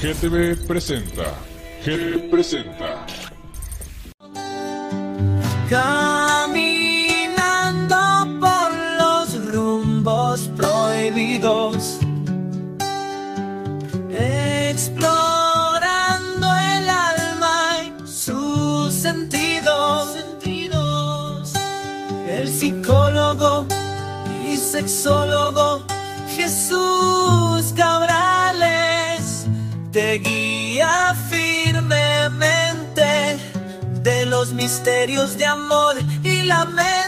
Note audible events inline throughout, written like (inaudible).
GTV presenta. GTV presenta. Sexólogo Jesús Cabrales te guía firmemente de los misterios de amor y la mente.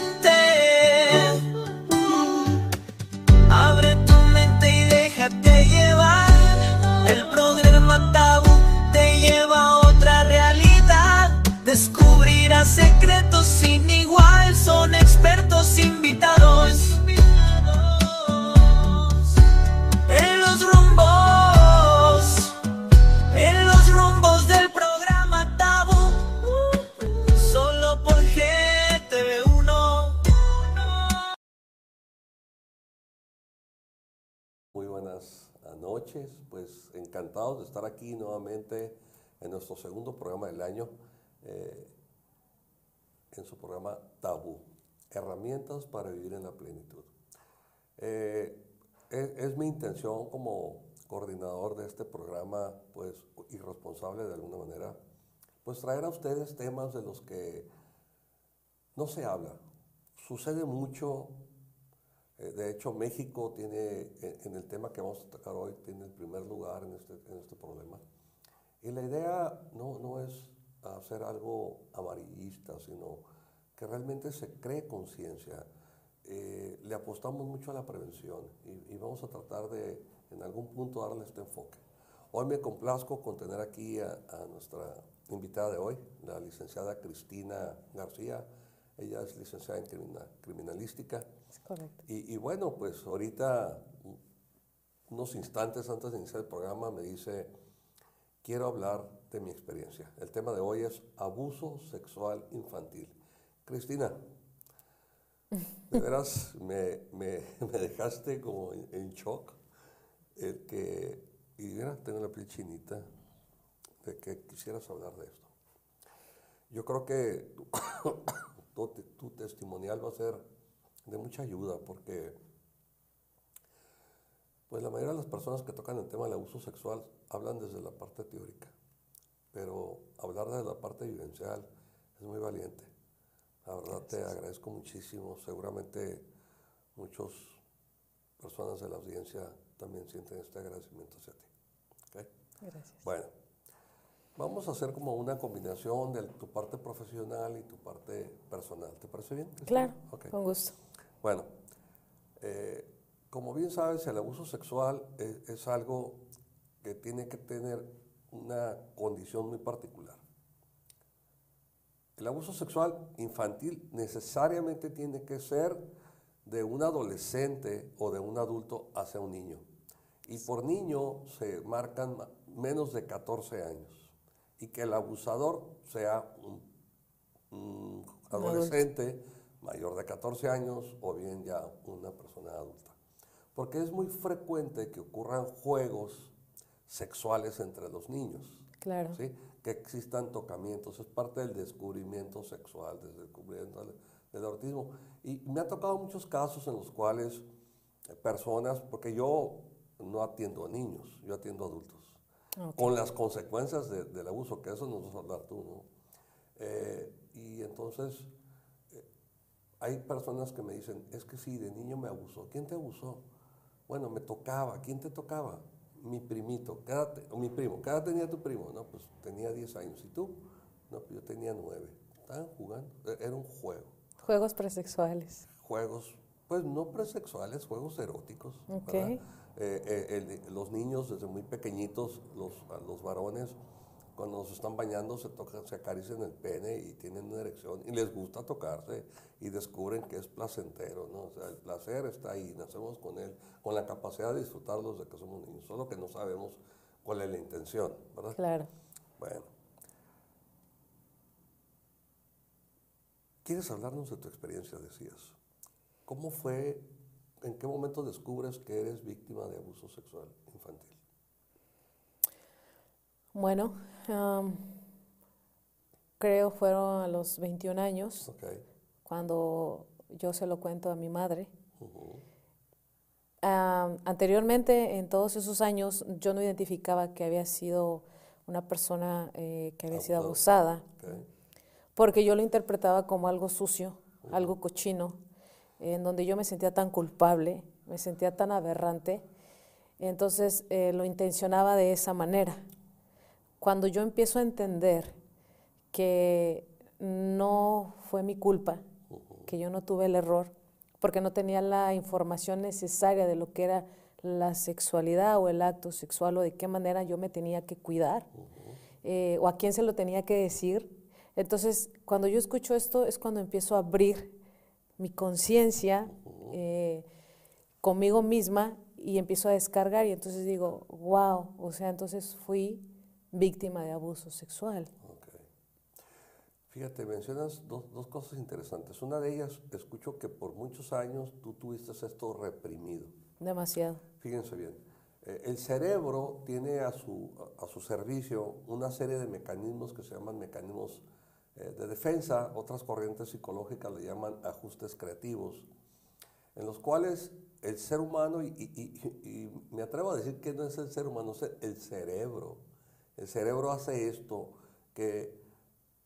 Pues encantados de estar aquí nuevamente en nuestro segundo programa del año, eh, en su programa Tabú, herramientas para vivir en la plenitud. Eh, es, mi intención como coordinador de este programa, pues, y responsable de alguna manera, pues traer a ustedes temas de los que no se habla. Sucede mucho De hecho, México tiene, en el tema que vamos a tocar hoy, tiene el primer lugar en este, en este problema. Y la idea no, no es hacer algo amarillista, sino que realmente se cree conciencia. Eh, le apostamos mucho a la prevención y, y vamos a tratar de, en algún punto, darle este enfoque. Hoy me complazco con tener aquí a, a nuestra invitada de hoy, la licenciada Cristina García. Ella es licenciada en crimina- criminalística. Es correcto. Y, y bueno, pues ahorita, unos instantes antes de iniciar el programa, me dice, quiero hablar de mi experiencia. El tema de hoy es abuso sexual infantil. Cristina, (laughs) de veras me, me- me dejaste como en, en shock. El que, y mira, tengo la piel chinita de que quisieras hablar de esto. Yo creo que tu, tu testimonial va a ser de mucha ayuda porque pues la mayoría de las personas que tocan el tema del abuso sexual hablan desde la parte teórica, pero hablar desde la parte vivencial es muy valiente. La verdad te agradezco muchísimo. Seguramente muchas personas de la audiencia también sienten este agradecimiento hacia ti. Gracias. Bueno, vamos a hacer como una combinación de tu parte profesional y tu parte personal. ¿Te parece bien? Claro, Ok. con gusto. Bueno, eh, como bien sabes, el abuso sexual es, es algo que tiene que tener una condición muy particular. El abuso sexual infantil necesariamente tiene que ser de un adolescente o de un adulto hacia un niño. Y por niño se marcan ma- menos de 14 años. Y que el abusador sea un, un adolescente mayor de 14 años o bien ya una persona adulta. Porque es muy frecuente que ocurran juegos sexuales entre los niños. Claro. ¿sí? Que existan tocamientos, es parte del descubrimiento sexual, del descubrimiento del, del autismo. Y me ha tocado muchos casos en los cuales eh, personas, porque yo no atiendo a niños, yo atiendo a adultos, Ok. con las consecuencias de- del abuso, que eso nos vas a hablar tú, ¿no? Eh, y entonces eh, hay personas que me dicen, es que sí, de niño me abusó. ¿Quién te abusó? Bueno, me tocaba. ¿Quién te tocaba? Mi primito. ¿Qué edad te- o mi primo. ¿Qué edad tenía tu primo? No, pues tenía 10 años. ¿Y tú? No, pues yo tenía 9. Estaban jugando. E- Era un juego. Juegos presexuales. Juegos, pues no presexuales, juegos eróticos. Ok. ¿verdad? Eh, eh, el- los niños desde muy pequeñitos, los, los varones, cuando se están bañando se tocan, se acarician el pene y tienen una erección y les gusta tocarse y descubren que es placentero, ¿no? O sea, el placer está ahí, nacemos con él, con la capacidad de disfrutarlo desde que somos niños, solo que no sabemos cuál es la intención, ¿verdad? Claro. Bueno. ¿Quieres hablarnos de tu experiencia, decías? ¿Cómo fue, en qué momento descubres que eres víctima de abuso sexual infantil? Bueno, am, creo fueron a los 21 años cuando yo se lo cuento a mi madre. Anteriormente, en todos esos años, yo no identificaba que había sido una persona eh, que había sido Abusada. porque yo lo interpretaba como algo sucio, algo cochino, en donde yo me sentía tan culpable, me sentía tan aberrante, entonces eh, lo intencionaba de esa manera. Cuando yo empiezo a entender que no fue mi culpa, que yo no tuve el error, porque no tenía la información necesaria de lo que era la sexualidad o el acto sexual o de qué manera yo me tenía que cuidar eh, o a quién se lo tenía que decir. Entonces, cuando yo escucho esto es cuando empiezo a abrir mi conciencia eh, conmigo misma y empiezo a descargar y entonces digo, wow, o sea, entonces fui víctima de abuso sexual. Fíjate, mencionas dos, dos cosas interesantes. Una de ellas, escucho que por muchos años tú tuviste esto reprimido. Demasiado. Fíjense bien, eh, el cerebro tiene a su, a su servicio una serie de mecanismos que se llaman mecanismos eh, de defensa, otras corrientes psicológicas le llaman ajustes creativos, en los cuales el ser humano, y, y- y- y me atrevo a decir que no es el ser humano, es el cerebro. El cerebro hace esto que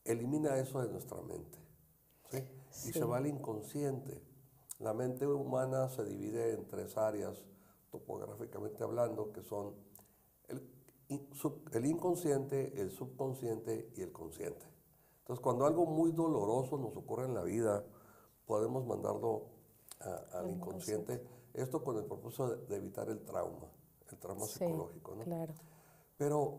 elimina eso de nuestra mente. ¿sí? Y se va al inconsciente. La mente humana se divide en tres áreas, topográficamente hablando, que son el inconsciente, el subconsciente y el consciente. Entonces, cuando algo muy doloroso nos ocurre en la vida, podemos mandarlo a- al inconsciente. Esto con el propósito de, de evitar el trauma, el trauma Sí, psicológico. ¿no? Claro. Pero,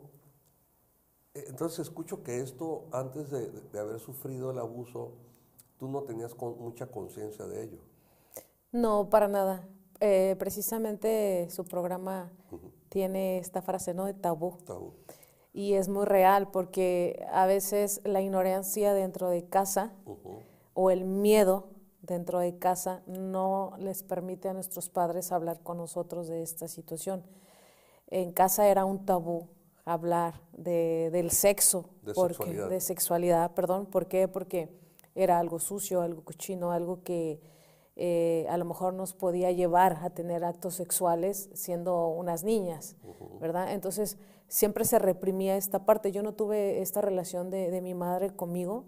eh, entonces escucho que esto, antes de, de haber sufrido el abuso, tú no tenías con- mucha conciencia de ello. No, para nada. Eh, precisamente su programa tiene esta frase, ¿no? De tabú. Tabú. Y es muy real porque a veces la ignorancia dentro de casa o el miedo dentro de casa no les permite a nuestros padres hablar con nosotros de esta situación. En casa era un tabú hablar de, del sexo, De porque, sexualidad. de sexualidad, perdón, ¿por qué? Porque era algo sucio, algo cochino, algo que eh, a lo mejor nos podía llevar a tener actos sexuales siendo unas niñas, ¿verdad? Entonces siempre se reprimía esta parte. Yo no tuve esta relación de, de mi madre conmigo,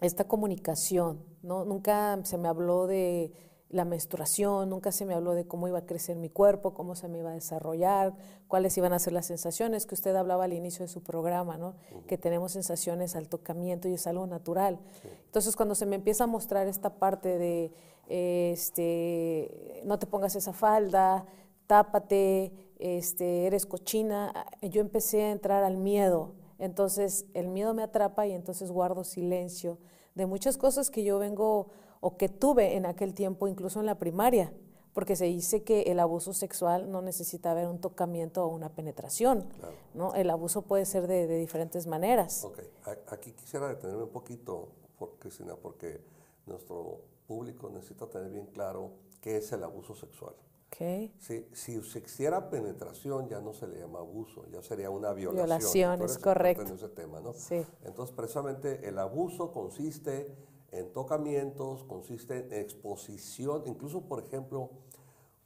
esta comunicación, ¿no? Nunca se me habló de la menstruación, nunca se me habló de cómo iba a crecer mi cuerpo, cómo se me iba a desarrollar, cuáles iban a ser las sensaciones que usted hablaba al inicio de su programa, ¿no? Que tenemos sensaciones al tocamiento y es algo natural. Entonces, cuando se me empieza a mostrar esta parte de, eh, este, no te pongas esa falda, tápate, este, eres cochina, yo empecé a entrar al miedo. Entonces el miedo me atrapa y entonces guardo silencio de muchas cosas que yo vengo o que tuve en aquel tiempo, incluso en la primaria, porque se dice que el abuso sexual no necesita haber un tocamiento o una penetración, Claro. ¿no? El abuso puede ser de, de diferentes maneras. Ok, a- aquí quisiera detenerme un poquito, por, Cristina, porque nuestro público necesita tener bien claro qué es el abuso sexual. Ok. Si, si existiera penetración, ya no se le llama abuso, ya sería una violación. Violación, es correcto. En ese tema, ¿no? Sí. Entonces, precisamente el abuso consiste en tocamientos, consiste en exposición, incluso, por ejemplo,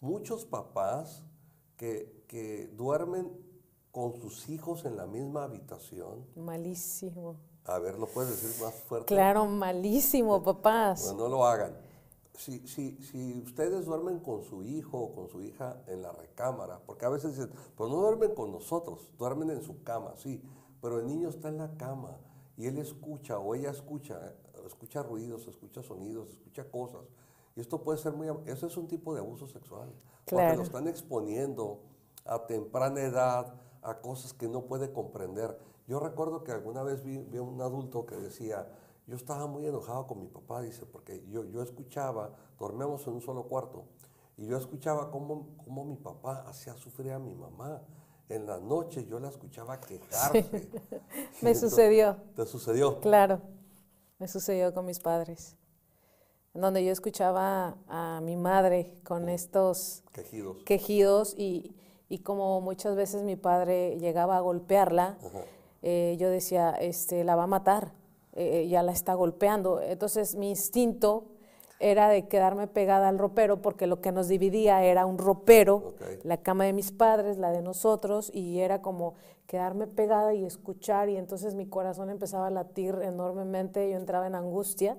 muchos papás que, que duermen con sus hijos en la misma habitación. Malísimo. A ver, ¿lo puedes decir más fuerte? Claro, malísimo, papás. Bueno, no lo hagan. Si, si, si ustedes duermen con su hijo o con su hija en la recámara, porque a veces dicen, pues no duermen con nosotros, duermen en su cama, sí, pero el niño está en la cama y él escucha o ella escucha, escucha ruidos, escucha sonidos, escucha cosas. Y esto puede ser muy, eso es un tipo de abuso sexual, porque Claro. lo están exponiendo a temprana edad a cosas que no puede comprender. Yo recuerdo que alguna vez vi, vi a un adulto que decía, yo estaba muy enojado con mi papá, dice, porque yo, yo escuchaba, dormíamos en un solo cuarto, y yo escuchaba cómo, cómo mi papá hacía sufrir a mi mamá. En la noche yo la escuchaba quejarse. (laughs) Me Entonces, sucedió, (laughs) ¿Te sucedió? claro. Me sucedió con mis padres, donde yo escuchaba a mi madre con estos Quejidos. quejidos y, y como muchas veces mi padre llegaba a golpearla, eh, yo decía, este, la va a matar, eh, ya la está golpeando. Entonces mi instinto era de quedarme pegada al ropero porque lo que nos dividía era un ropero, la cama de mis padres, la de nosotros, y era como quedarme pegada y escuchar, y entonces mi corazón empezaba a latir enormemente, yo entraba en angustia,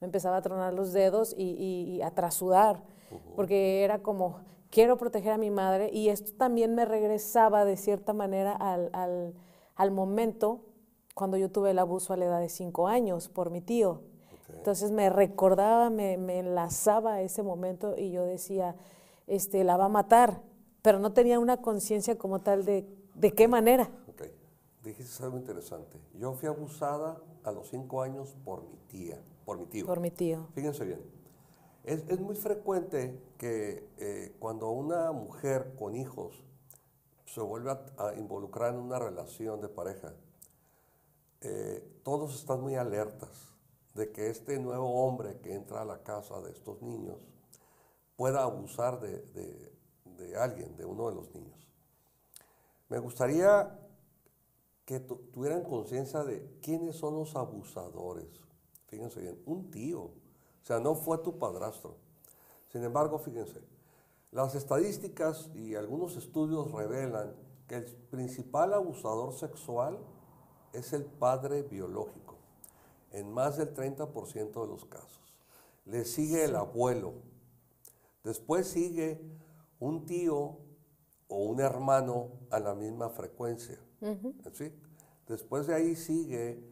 me empezaba a tronar los dedos y, y- y a trasudar, porque era como, quiero proteger a mi madre, y esto también me regresaba de cierta manera al, al- al momento cuando yo tuve el abuso a la edad de cinco años por mi tío. Entonces me recordaba, me, me enlazaba a ese momento y yo decía, este, la va a matar, pero no tenía una conciencia como tal de, de qué manera. Ok. Dijiste algo interesante. Yo fui abusada a los cinco años por mi tía, por mi tío. Por mi tío. Fíjense bien. Es, es muy frecuente que eh, cuando una mujer con hijos se vuelve a, a involucrar en una relación de pareja, eh, todos están muy alertas de que este nuevo hombre que entra a la casa de estos niños pueda abusar de, de- de alguien, de uno de los niños. Me gustaría que tu- tuvieran conciencia de quiénes son los abusadores. Fíjense bien, un tío, o sea, no fue tu padrastro. Sin embargo, fíjense, las estadísticas y algunos estudios revelan que el principal abusador sexual es el padre biológico, en más del 30% de los casos. Le sigue el abuelo, después sigue un tío o un hermano a la misma frecuencia. ¿sí? Después de ahí sigue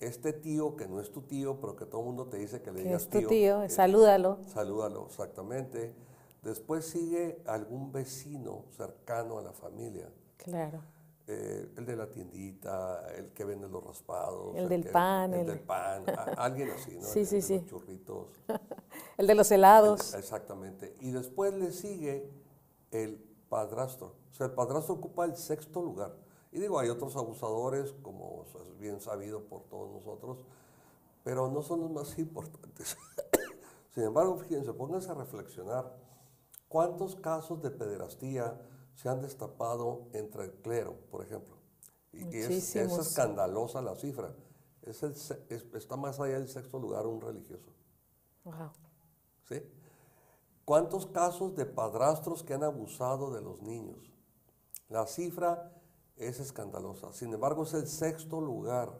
este tío que no es tu tío, pero que todo el mundo te dice que le digas es tu tío. tío, eh, salúdalo. Salúdalo, exactamente. Después sigue algún vecino cercano a la familia. Claro. Eh, el de la tiendita, el que vende los raspados. El del que- pan, El, el- del pan, a- alguien así, ¿no? Sí, (laughs) El sí, de sí. Los churritos. (laughs) El de los helados. El- exactamente. Y después le sigue el padrastro. O sea, el padrastro ocupa el sexto lugar. Y digo, hay otros abusadores, como es bien sabido por todos nosotros, pero no son los más importantes. (coughs) Sin embargo, fíjense, pónganse a reflexionar cuántos casos de pederastía se han destapado entre el clero, por ejemplo. Y, es, escandalosa la cifra. Es el es- está más allá del sexto lugar un religioso. Wow. ¿sí? ¿Cuántos casos de padrastros que han abusado de los niños? La cifra es escandalosa. Sin embargo, es el sexto lugar.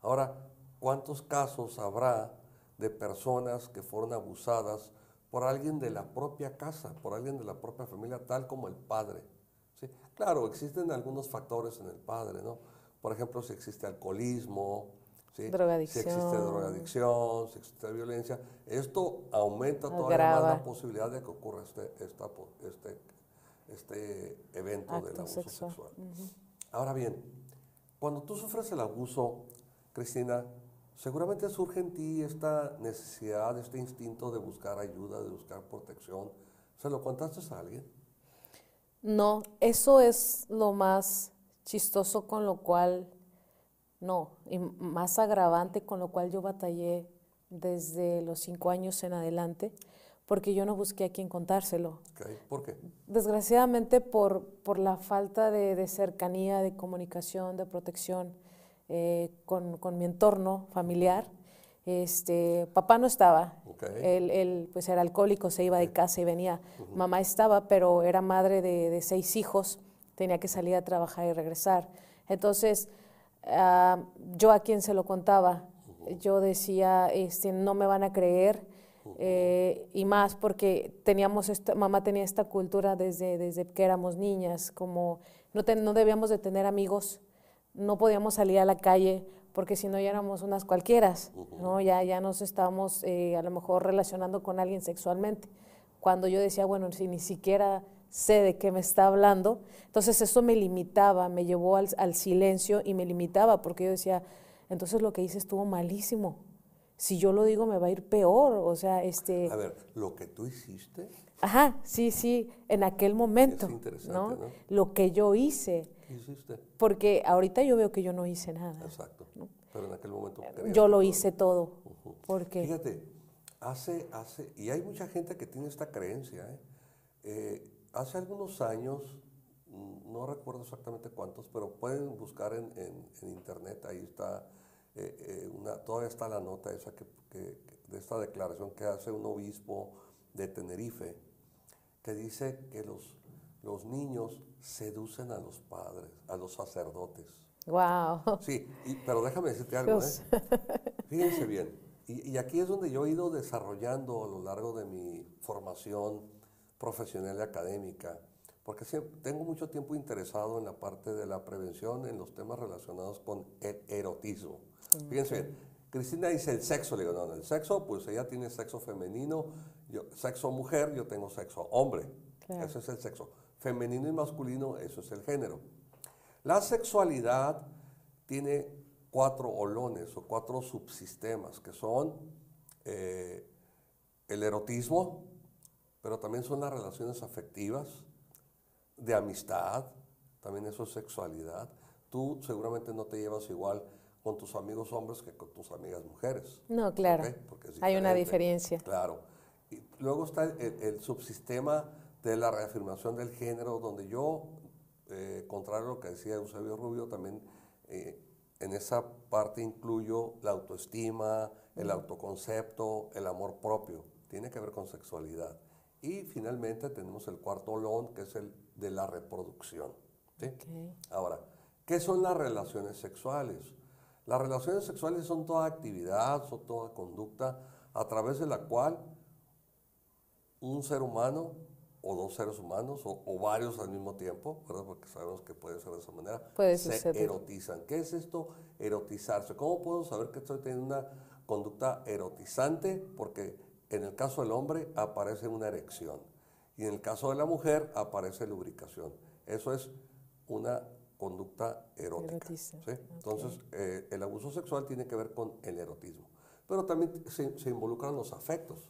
Ahora, ¿cuántos casos habrá de personas que fueron abusadas por alguien de la propia casa, por alguien de la propia familia, tal como el padre? ¿sí? Claro, existen algunos factores en el padre, ¿no? Por ejemplo, si existe alcoholismo, ¿sí? Drogadicción. si existe drogadicción, si existe violencia, esto aumenta todavía más la posibilidad de que ocurra este, esta este, este evento del abuso sexual. sexual. Ahora bien, cuando tú sufres el abuso, Cristina, seguramente surge en ti esta necesidad, este instinto de buscar ayuda, de buscar protección. ¿Se lo contaste a alguien? No, eso es lo más chistoso con lo cual, no, y más agravante con lo cual yo batallé desde los cinco años en adelante, porque yo no busqué a quien contárselo. ¿Por qué? Desgraciadamente por, por la falta de, de cercanía, de comunicación, de protección eh, con, con mi entorno familiar. Este, papá no estaba, él, él, pues era alcohólico, se iba de casa y venía. Mamá estaba, pero era madre de, de seis hijos, tenía que salir a trabajar y regresar. Entonces, ah, yo a quien se lo contaba, yo decía, este, no me van a creer, eh, y más porque teníamos esta, mamá tenía esta cultura desde, desde que éramos niñas, como no, ten- no debíamos de tener amigos, no podíamos salir a la calle porque si no ya éramos unas cualquieras, ¿no? ya, ya nos estábamos eh, a lo mejor relacionando con alguien sexualmente. Cuando yo decía, bueno, si ni siquiera sé de qué me está hablando, entonces eso me limitaba, me llevó al, al silencio y me limitaba porque yo decía, entonces lo que hice estuvo malísimo. Si yo lo digo me va a ir peor, o sea, este... A ver, lo que tú hiciste, Ajá, sí, sí, en aquel momento, interesante, ¿no? ¿no? Lo que yo hice, ¿qué hiciste? porque ahorita yo veo que yo no hice nada. Exacto. ¿no? Pero en aquel momento querías yo lo todo. hice todo. Porque Fíjate, hace, hace, y hay mucha gente que tiene esta creencia, ¿eh? Eh, hace algunos años, mm, no recuerdo exactamente cuántos, pero pueden buscar en, en- en internet, ahí está, eh, eh, una, todavía está la nota esa que- que- de esta declaración que hace un obispo de Tenerife, que dice que los, los niños seducen a los padres, a los sacerdotes. wow. Sí, y- pero déjame decirte algo. ¿eh? Fíjense bien, y, y aquí es donde yo he ido desarrollando a lo largo de mi formación profesional y académica, porque siempre, tengo mucho tiempo interesado en la parte de la prevención en los temas relacionados con el erotismo. Fíjense bien, Cristina dice el sexo, le digo, no, no, el sexo, pues ella tiene sexo femenino, yo, sexo mujer, yo tengo sexo hombre, Claro. ese es el sexo. Femenino y masculino, eso es el género. La sexualidad tiene cuatro olones o cuatro subsistemas, que son eh, el erotismo, pero también son las relaciones afectivas, de amistad, también eso es sexualidad. Tú seguramente no te llevas igual con tus amigos hombres que con tus amigas mujeres. No, claro. ¿ok? Porque Hay una diferencia. Claro. Y luego está el subsistema de la reafirmación del género, donde yo, eh, contrario a lo que decía Eusebio Rubio, también eh, en esa parte incluyo la autoestima, el autoconcepto, el amor propio. Tiene que ver con sexualidad. Y finalmente tenemos el cuarto olón, que es el de la reproducción. Ahora, ¿qué son las relaciones sexuales? Las relaciones sexuales son toda actividad, son toda conducta a través de la cual un ser humano o dos seres humanos o, o varios al mismo tiempo, ¿verdad? porque sabemos que puede ser de esa manera, Puede se suceder. erotizan. ¿Qué es esto? Erotizarse. ¿Cómo puedo saber que estoy teniendo una conducta erotizante? Porque en el caso del hombre aparece una erección y en el caso de la mujer aparece lubricación. Eso es una conducta erótica. ¿sí? Entonces, eh, el abuso sexual tiene que ver con el erotismo. Pero también se, se involucran los afectos.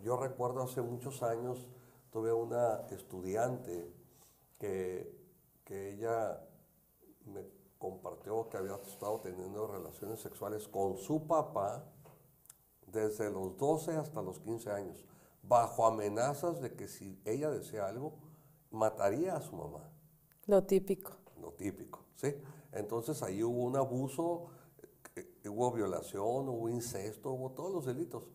Yo recuerdo hace muchos años, tuve una estudiante que, que ella me compartió que había estado teniendo relaciones sexuales con su papá desde los 12 hasta los 15 años, bajo amenazas de que si ella desea algo, mataría a su mamá Lo típico. lo típico, ¿sí? Entonces ahí hubo un abuso, eh, hubo violación, hubo incesto, hubo todos los delitos.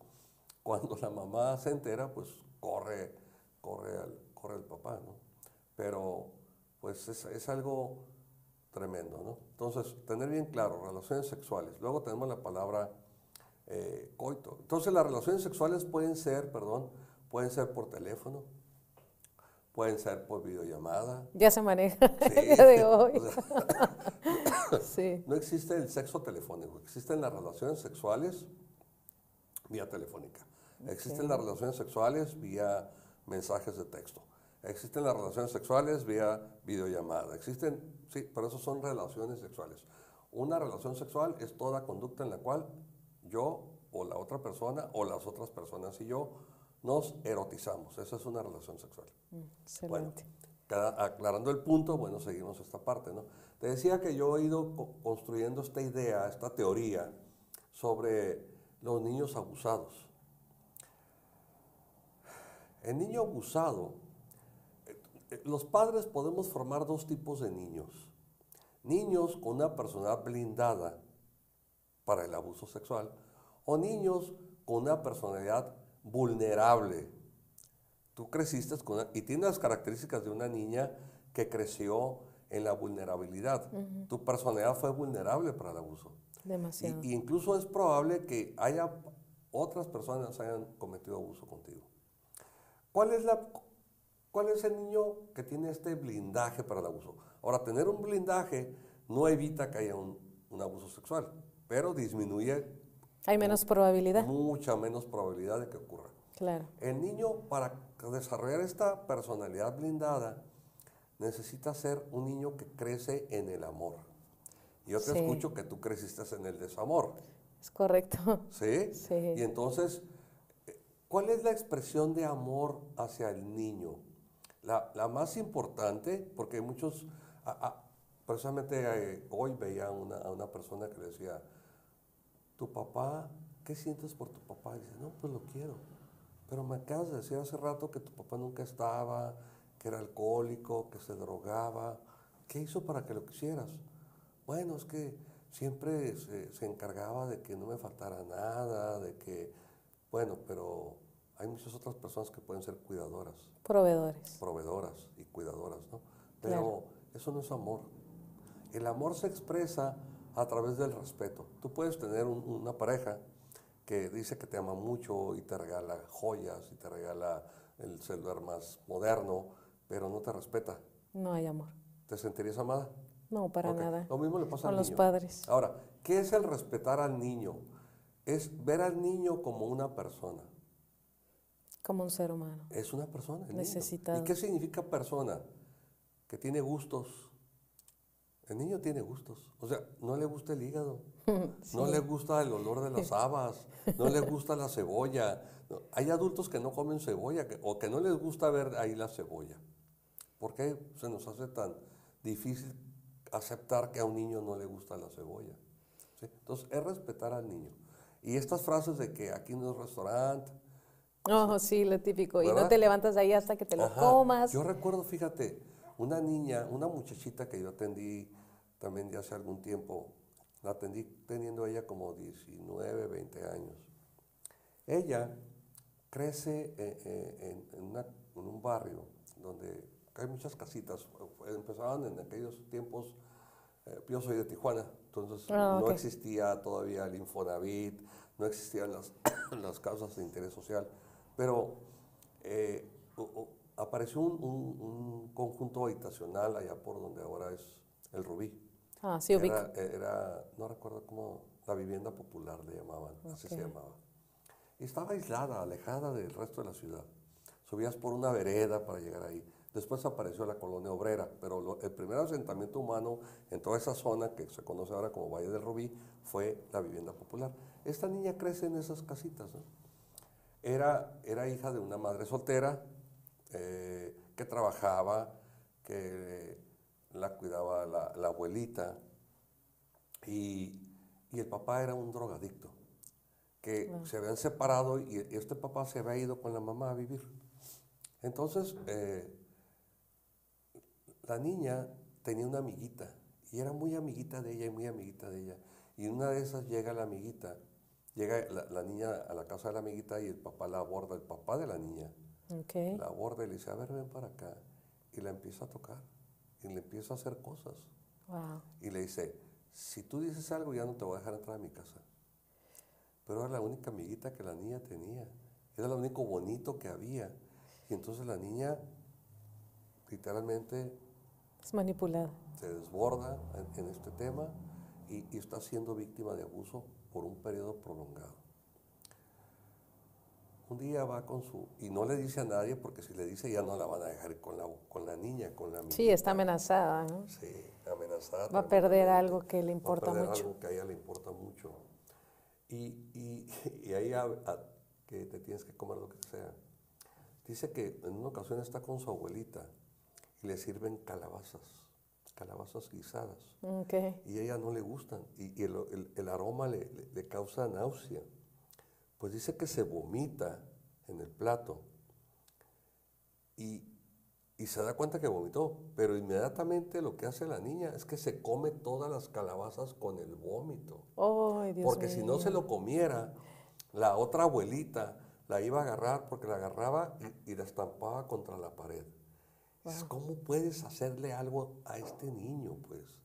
Cuando la mamá se entera, pues corre, corre, al, corre el papá, ¿no? Pero pues es, es algo tremendo, ¿no? Entonces, tener bien claro, relaciones sexuales. Luego tenemos la palabra eh, coito. Entonces, las relaciones sexuales pueden ser, perdón, pueden ser por teléfono, pueden ser por videollamada, Ya se maneja (laughs) Sí. el día de hoy. O sea, sí. no existe el sexo telefónico, existen las relaciones sexuales vía telefónica. Existen las relaciones sexuales vía mensajes de texto. Existen las relaciones sexuales vía videollamada. Existen, sí, pero eso son relaciones sexuales. Una relación sexual es toda conducta en la cual yo o la otra persona o las otras personas y yo nos erotizamos. Esa es una relación sexual. Bueno, Excelente. cada- aclarando el punto, bueno, seguimos esta parte, ¿no? Te decía que yo he ido co- construyendo esta idea, esta teoría sobre los niños abusados. El niño abusado, eh, eh, los padres podemos formar dos tipos de niños. Niños con una personalidad blindada para el abuso sexual o niños con una personalidad vulnerable Tú creciste con una- y tienes las características de una niña que creció en la vulnerabilidad. Tu personalidad fue vulnerable para el abuso. Demasiado. Y, y incluso es probable que haya otras personas hayan cometido abuso contigo. ¿Cuál es, la, ¿Cuál es el niño que tiene este blindaje para el abuso? Ahora, tener un blindaje no evita que haya un, un abuso sexual, pero disminuye Hay menos probabilidad. mucha menos probabilidad de que ocurra. Claro. El niño, para desarrollar esta personalidad blindada, necesita ser un niño que crece en el amor. Y yo te Sí. escucho que tú creciste en el desamor, Es correcto. ¿sí? Sí. Y entonces, ¿cuál es la expresión de amor hacia el niño? La, la más importante, porque muchos, a- a- precisamente eh, hoy veía una, a una persona que le decía, tu papá, ¿qué sientes por tu papá? Y dice, no, pues lo quiero. Pero me acabas de decir hace rato que tu papá nunca estaba, que era alcohólico, que se drogaba. ¿Qué hizo para que lo quisieras? Bueno, es que siempre se, se encargaba de que no me faltara nada, de que, bueno, pero hay muchas otras personas que pueden ser cuidadoras, Proveedores. proveedoras y cuidadoras, ¿no? Pero eso no es amor. El amor se expresa a través del respeto. Tú puedes tener un- una pareja que dice que te ama mucho y te regala joyas y te regala el celular más moderno, pero no te respeta. No hay amor. ¿Te sentirías amada? No, para nada. Lo mismo le pasa al los niño. padres. Ahora, ¿qué es el respetar al niño? Es ver al niño como una persona. Como un ser humano. Es una persona. Necesitado. ¿Y qué significa persona? Que tiene gustos. El niño tiene gustos. O sea, no le gusta el hígado. (laughs) No le gusta el olor de las habas. No le gusta la cebolla. No, Hay adultos que no comen cebolla que- o que no les gusta ver ahí la cebolla. ¿Por qué se nos hace tan difícil aceptar que a un niño no le gusta la cebolla? ¿Sí? Entonces, es respetar al niño. Y estas frases de que aquí no es restaurante, Oh, sí, lo típico. Y no te levantas de ahí hasta que te lo Ajá. comas. Yo recuerdo, fíjate, una niña, una muchachita que yo atendí también de hace algún tiempo, la atendí teniendo ella como 19, 20 años. Ella crece eh, eh, en, en una- en un barrio donde hay muchas casitas. Empezaban en aquellos tiempos, eh, yo soy de Tijuana, entonces Ah, no ok. existía todavía el Infonavit, no existían las, (coughs) las casas de interés social, pero eh, apareció un, un- un conjunto habitacional allá por donde ahora es el Rubí. Ah, sí, ubico. Era, era, no recuerdo cómo, la vivienda popular le llamaban, así se llamaba. Y estaba aislada, alejada del resto de la ciudad. Subías por una vereda para llegar ahí. Después apareció la colonia obrera, pero lo- el primer asentamiento humano en toda esa zona que se conoce ahora como Valle del Rubí fue la vivienda popular. Esta niña crece en esas casitas. ¿no? Era, era hija de una madre soltera eh, que trabajaba, que la cuidaba la, la abuelita y, y el papá era un drogadicto que se habían separado y este papá se había ido con la mamá a vivir. Entonces, eh, la niña tenía una amiguita y era muy amiguita de ella y muy amiguita de ella. Y una de esas llega la amiguita, llega la, la niña a la casa de la amiguita y el papá la aborda, el papá de la niña la aborda y le dice, a ver, ven para acá. Y la empieza a tocar y le empieza a hacer cosas. Wow. Y le dice, si tú dices algo ya no te voy a dejar entrar a mi casa. Pero era la única amiguita que la niña tenía. Era lo único bonito que había. Y entonces la niña literalmente Es manipulada. se desborda en, en este tema y, y está siendo víctima de abuso por un periodo prolongado. Un día va con su... y no le dice a nadie porque si le dice ya no la van a dejar con la, con la niña, con la Sí, está amenazada. ¿no? Sí, amenazada. Va a perder algo que le Va a importa perder mucho. algo que a ella le importa mucho. Y, y, (laughs) y ahí a- a- que te tienes que comer lo que sea. Dice que en una ocasión está con su abuelita y le sirven calabazas, calabazas guisadas. Y a ella no le gustan y, y el, el- el aroma le, le- le causa náusea. Pues dice que se vomita en el plato y, y se da cuenta que vomitó, pero inmediatamente lo que hace la niña es que se come todas las calabazas con el vómito. Dios Porque si no se lo comiera, la otra abuelita la iba a agarrar porque la agarraba y, y la estampaba contra la pared. Dices, ¿Cómo puedes hacerle algo a este niño, pues?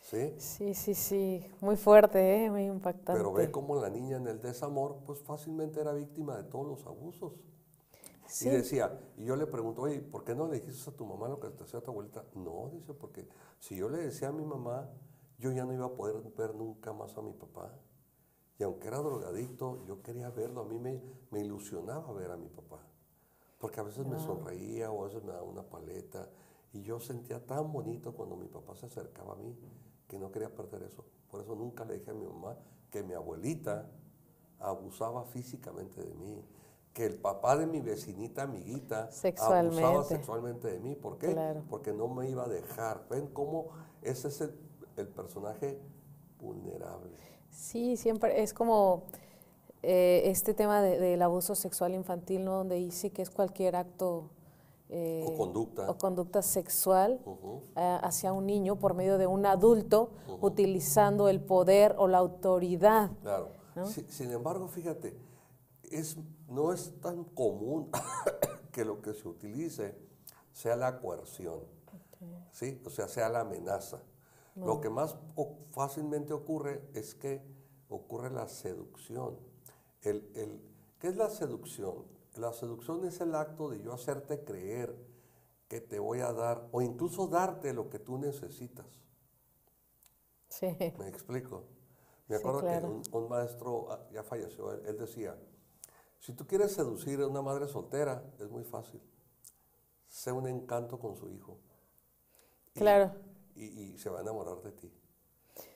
¿Sí? Sí, sí, sí. Muy fuerte, ¿eh? Muy impactante. Pero ve cómo la niña en el desamor, pues fácilmente era víctima de todos los abusos. Sí. Y decía, y yo le pregunto, oye, ¿por qué no le dijiste a tu mamá lo que te hacía tu abuelita? No, dice, porque si yo le decía a mi mamá, yo ya no iba a poder ver nunca más a mi papá. Y aunque era drogadicto, yo quería verlo, a mí me, me ilusionaba ver a mi papá. Porque a veces me sonreía o a veces me daba una paleta. Y yo sentía tan bonito cuando mi papá se acercaba a mí que no quería perder eso. Por eso nunca le dije a mi mamá que mi abuelita abusaba físicamente de mí, que el papá de mi vecinita amiguita abusaba Sexualmente. sexualmente de mí. ¿Por qué? Claro. Porque no me iba a dejar. ¿Ven cómo ese es el, el personaje vulnerable? Sí, siempre es como eh, este tema de- del abuso sexual infantil, ¿no? Donde dice que es cualquier acto eh, O conducta. o conducta sexual eh, hacia un niño por medio de un adulto utilizando el poder o la autoridad. Claro. ¿no? Si- sin embargo, fíjate, es, no es tan común (coughs) que lo que se utilice sea la coerción, ¿sí? O sea, sea la amenaza. Lo que más fácilmente ocurre es que ocurre la seducción. El, el- ¿Qué es la seducción? La seducción es el acto de yo hacerte creer que te voy a dar o incluso darte lo que tú necesitas. Sí. ¿Me explico? Me Sí, acuerdo claro. que un, un maestro ah, ya falleció, él, él decía, si tú quieres seducir a una madre soltera, es muy fácil. Sé un encanto con su hijo. Y- Claro. Y, y se va a enamorar de ti.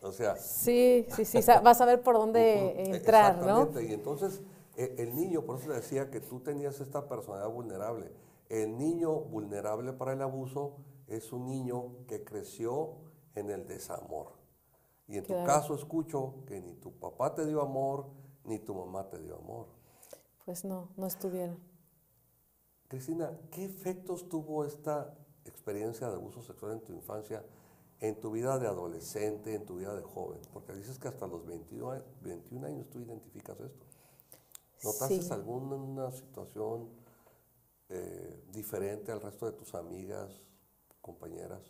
O sea, Sí, sí, sí, vas a ver por dónde ujú, entrar, ¿no? exactamente. Y entonces eh, el niño, por eso le decía que tú tenías esta personalidad vulnerable. El niño vulnerable para el abuso es un niño que creció en el desamor. Y en tu caso escucho que ni tu papá te dio amor, ni tu mamá te dio amor. Pues no, no estuvieron. Cristina, ¿qué efectos tuvo esta experiencia de abuso sexual en tu infancia, en tu vida de adolescente, en tu vida de joven? Porque dices que hasta los 21, a- 21 años tú identificas esto. ¿Notaste Sí. alguna situación eh, diferente al resto de tus amigas, compañeras?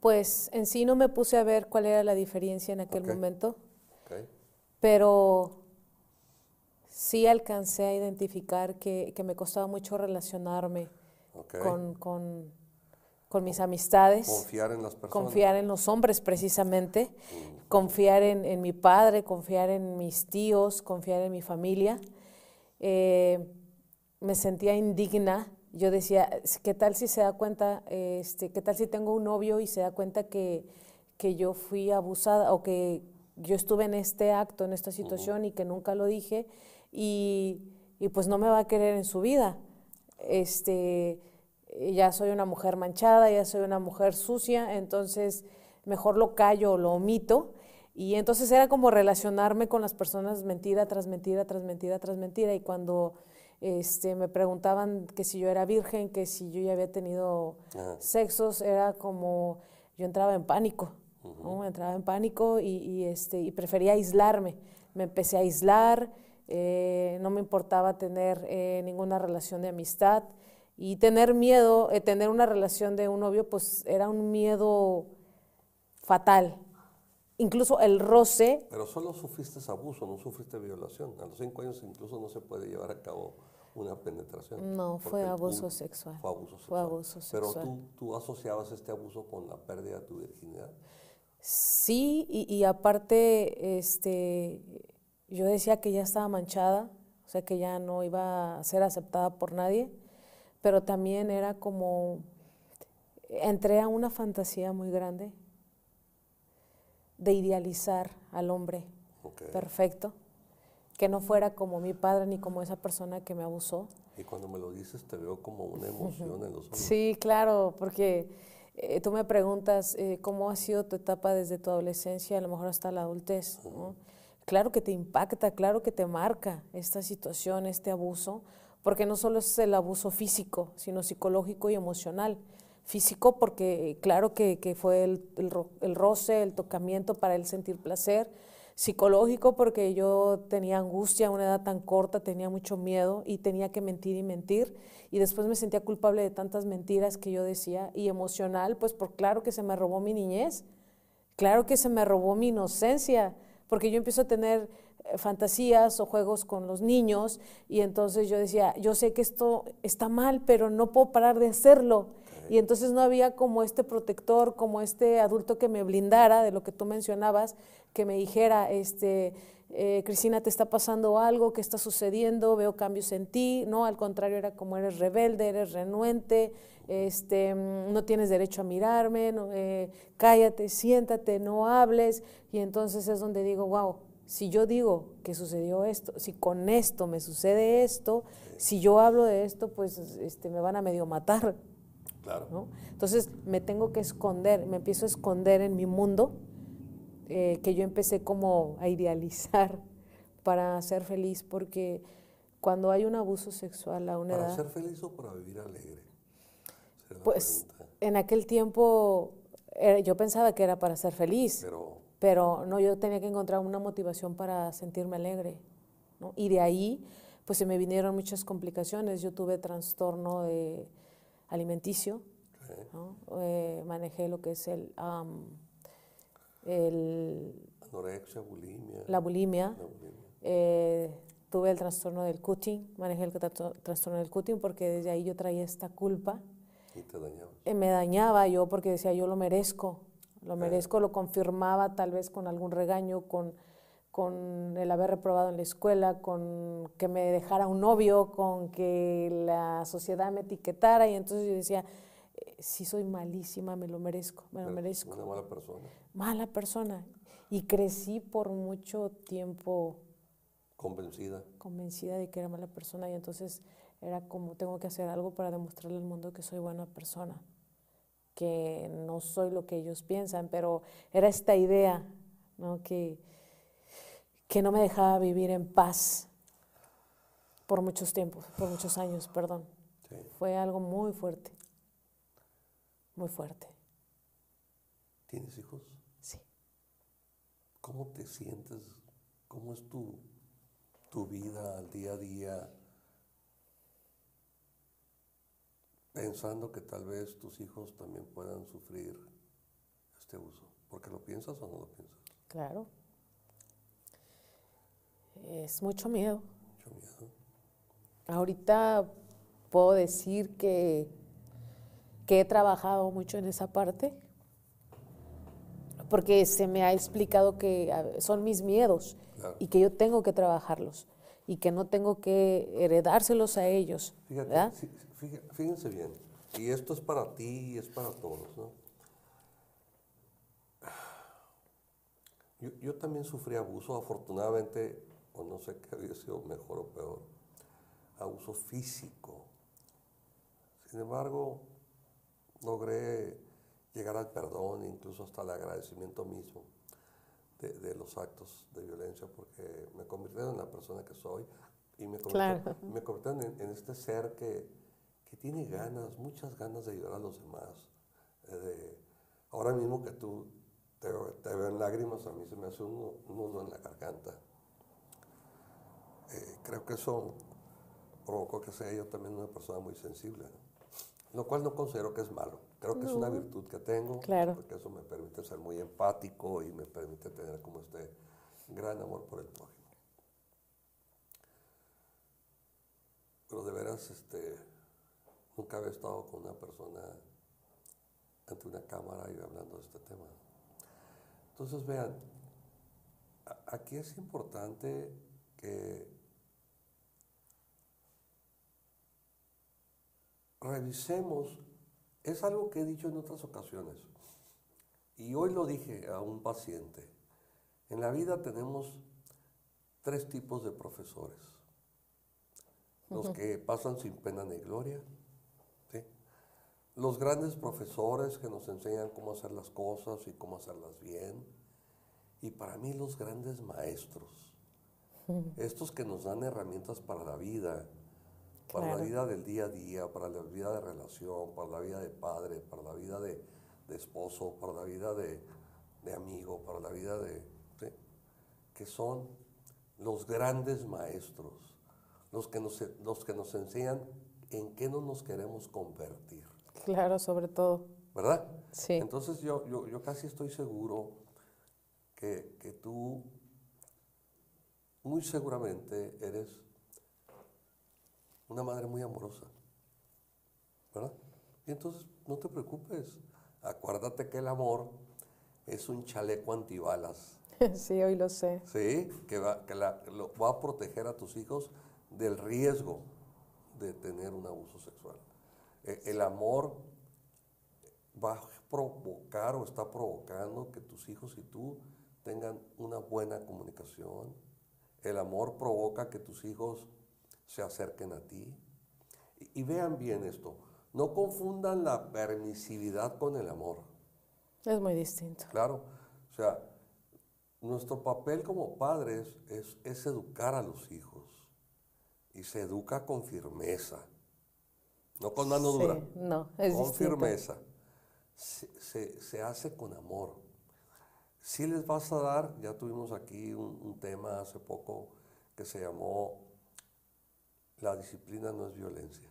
Pues en sí no me puse a ver cuál era la diferencia en aquel Ok. momento, ¿Ok? pero sí alcancé a identificar que, que me costaba mucho relacionarme ¿Ok? con, con- con mis amistades, Confiar en las personas. confiar en los hombres precisamente, confiar en, en mi padre, confiar en mis tíos, confiar en mi familia. Eh, me sentía indigna. Yo decía, ¿qué tal si se da cuenta, este, qué tal si tengo un novio y se da cuenta que, que yo fui abusada o que yo estuve en este acto, en esta situación y que nunca lo dije y, y pues no me va a querer en su vida? Este, ya soy una mujer manchada, ya soy una mujer sucia, entonces mejor lo callo o lo omito. Y entonces era como relacionarme con las personas mentira tras mentira, tras mentira, tras mentira. Y cuando este, me preguntaban que si yo era virgen, que si yo ya había tenido Ajá. sexos, era como yo entraba en pánico, ¿no? entraba en pánico y, y, este, y prefería aislarme. Me empecé a aislar, eh, no me importaba tener eh, ninguna relación de amistad y tener miedo, eh, tener una relación de un novio, pues era un miedo fatal. Incluso el roce, Pero solo sufriste abuso, no sufriste violación. A los cinco años incluso no se puede llevar a cabo una penetración. No, fue abuso sexual. Fue abuso Fue sexual. abuso Pero sexual. tú, tú asociabas este abuso con la pérdida de tu virginidad. Sí, y, y aparte, este, yo decía que ya estaba manchada, o sea, que ya no iba a ser aceptada por nadie, pero también era como, entré a una fantasía muy grande de idealizar al hombre Ok. perfecto, que no fuera como mi padre ni como esa persona que me abusó. Y cuando me lo dices te veo como una emoción en los ojos. Sí, claro, porque eh, tú me preguntas eh, cómo ha sido tu etapa desde tu adolescencia, a lo mejor hasta la adultez. ¿no? Claro que te impacta, claro que te marca esta situación, este abuso, porque no solo es el abuso físico, sino psicológico y emocional. Físico porque claro que, que fue el, el ro- el roce, el tocamiento para él sentir placer. Psicológico porque yo tenía angustia a una edad tan corta, tenía mucho miedo y tenía que mentir y mentir. Y después me sentía culpable de tantas mentiras que yo decía. Y emocional, pues por claro que se me robó mi niñez. Claro que se me robó mi inocencia, porque yo empiezo a tener fantasías o juegos con los niños y entonces yo decía, yo sé que esto está mal, pero no puedo parar de hacerlo. Y entonces no había como este protector, como este adulto que me blindara de lo que tú mencionabas, que me dijera, este, eh, Cristina, te está pasando algo, ¿qué está sucediendo? Veo cambios en ti. No, al contrario, era como eres rebelde, eres renuente, este, mm, no tienes derecho a mirarme, no, eh, cállate, siéntate, no hables. Y entonces es donde digo, wow, si yo digo que sucedió esto, si con esto me sucede esto, si yo hablo de esto, pues este, me van a medio matar. Claro. ¿no? Entonces me tengo que esconder, me empiezo a esconder en mi mundo eh, que yo empecé como a idealizar (laughs) para ser feliz, porque cuando hay un abuso sexual a una ¿Para edad... ser feliz o para vivir alegre? Pues pregunta. en aquel tiempo eh, yo pensaba que era para ser feliz, Pero pero no, yo tenía que encontrar una motivación para sentirme alegre. ¿no? Y de ahí, pues se me vinieron muchas complicaciones. Yo tuve trastorno de alimenticio, ¿eh? ¿no? Eh, manejé lo que es el, am, el- anorexia, bulimia. la bulimia, la bulimia. eh, tuve el trastorno del cutting, manejé el trastorno del cutting porque desde ahí yo traía esta culpa Y te dañabas. eh, me dañaba yo porque decía yo lo merezco, lo merezco, lo confirmaba tal vez con algún regaño, con, con el haber reprobado en la escuela, con que me dejara un novio, con que la sociedad me etiquetara y entonces yo decía, eh, si soy malísima, me lo merezco, me lo merezco. Una mala persona. Mala persona. Y crecí por mucho tiempo Convencida. convencida de que era mala persona y entonces era como tengo que hacer algo para demostrarle al mundo que soy buena persona, que no soy lo que ellos piensan, pero era esta idea, ¿no? Que, que no me dejaba vivir en paz por muchos tiempos, por muchos años, perdón. Sí. Fue algo muy fuerte, muy fuerte, ¿Tienes hijos? sí. ¿Cómo te sientes? ¿Cómo es tu, tu vida al día a día? Pensando que tal vez tus hijos también puedan sufrir este uso. ¿Porque lo piensas o no lo piensas? Claro. Es mucho miedo. Mucho miedo. Ahorita puedo decir que, que he trabajado mucho en esa parte, porque se me ha explicado que son mis miedos Claro. y que yo tengo que trabajarlos y que no tengo que heredárselos a ellos. Fíjate, fíjense bien, y esto es para ti y es para todos, ¿no? Yo, yo también sufrí abuso, afortunadamente, o no sé qué había sido mejor o peor, abuso físico. Sin embargo, logré llegar al perdón, incluso hasta el agradecimiento mismo de, de los actos de violencia, porque me convirtieron en la persona que soy y me convirtieron, Claro. me convirtieron en, en este ser que, que tiene ganas, muchas ganas de ayudar a los demás. eh, de- ahora mismo que tú te, te veo en lágrimas, a mí se me hace un, un nudo en la garganta. Eh, creo que eso provocó que sea yo también una persona muy sensible, ¿no? lo cual no considero que es malo. Creo que es una virtud que tengo, Claro. porque eso me permite ser muy empático y me permite tener como este gran amor por el prójimo. Pero de veras, este, nunca había estado con una persona ante una cámara y hablando de este tema. Entonces, vean, aquí es importante que revisemos, es algo que he dicho en otras ocasiones, y hoy lo dije a un paciente. En la vida tenemos tres tipos de profesores. Los que pasan sin pena ni gloria, ¿sí? los grandes profesores que nos enseñan cómo hacer las cosas y cómo hacerlas bien, y para mí los grandes maestros, estos que nos dan herramientas para la vida, para la vida del día a día, para la vida de relación, para la vida de padre, para la vida de, de esposo, para la vida de, de amigo, para la vida de... ¿sí? que son los grandes maestros, los que, nos, los que nos enseñan en qué no nos queremos convertir, Claro, sobre todo. ¿verdad? Sí. Entonces yo, yo, yo casi estoy seguro que, que tú muy seguramente eres una madre muy amorosa, ¿verdad? Y entonces no te preocupes, acuérdate que el amor es un chaleco antibalas, (laughs) sí, hoy lo sé. ¿sí? Que, va, que la- lo, va a proteger a tus hijos del riesgo de tener un abuso sexual. Eh, el amor va a provocar o está provocando que tus hijos y tú tengan una buena comunicación. El amor provoca que tus hijos se acerquen a ti. Y, y vean bien esto, no confundan la permisividad con el amor. Es muy distinto. Claro, o sea, nuestro papel como padres es, es educar a los hijos y se educa con firmeza, no con mano Sí, dura, no, es con distinto. firmeza. Se, se- se hace con amor. Si les vas a dar, ya tuvimos aquí un, un tema hace poco que se llamó La disciplina no es violencia.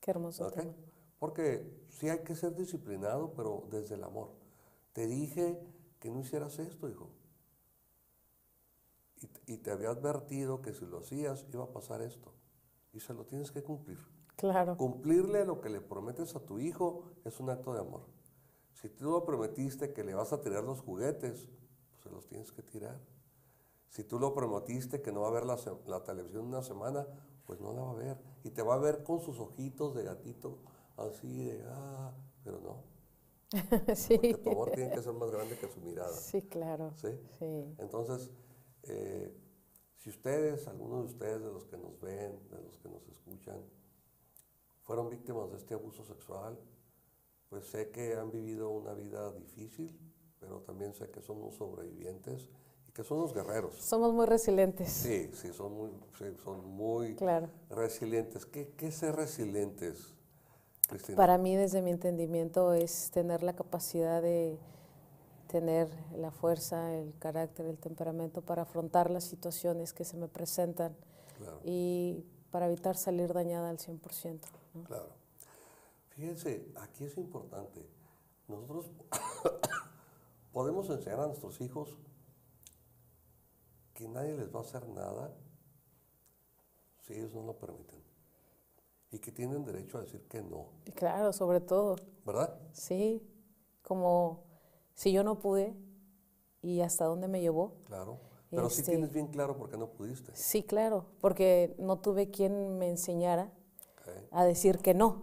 Qué hermoso tema. Porque sí hay que ser disciplinado, pero desde el amor. Te dije que no hicieras esto, hijo. Y, te- y te había advertido que si lo hacías iba a pasar esto. Y se lo tienes que cumplir. Claro. Cumplirle lo que le prometes a tu hijo es un acto de amor. Si tú lo prometiste que le vas a tirar los juguetes, pues se los tienes que tirar. Si tú lo prometiste que no va a ver la televisión una semana, pues no la va a ver. Y te va a ver con sus ojitos de gatito, así de, ah, pero no. (laughs) sí. Porque tu amor tiene que ser más grande que su mirada. Sí, claro. ¿sí? Sí. Entonces, eh, si ustedes, algunos de ustedes, de los que nos ven, de los que nos escuchan, fueron víctimas de este abuso sexual, pues sé que han vivido una vida difícil, pero también sé que son unos sobrevivientes que son unos guerreros. Somos muy resilientes. Sí, sí, son muy, sí, son muy Claro. resilientes. ¿Qué, ¿Qué ser resilientes, Cristina? Para mí, desde mi entendimiento, es tener la capacidad de tener la fuerza, el carácter, el temperamento para afrontar las situaciones que se me presentan Claro. y para evitar salir dañada al 100%. ¿no? Claro. Fíjense, aquí es importante. Nosotros (coughs) podemos enseñar a nuestros hijos que nadie les va a hacer nada si ellos no lo permiten. Y que tienen derecho a decir que no, Y claro, sobre todo, ¿verdad? sí, como si yo no pude y hasta dónde me llevó. Claro. Pero sí Este- tienes bien claro por qué no pudiste. Sí, claro, porque no tuve quien me enseñara ¿ok? a decir que no.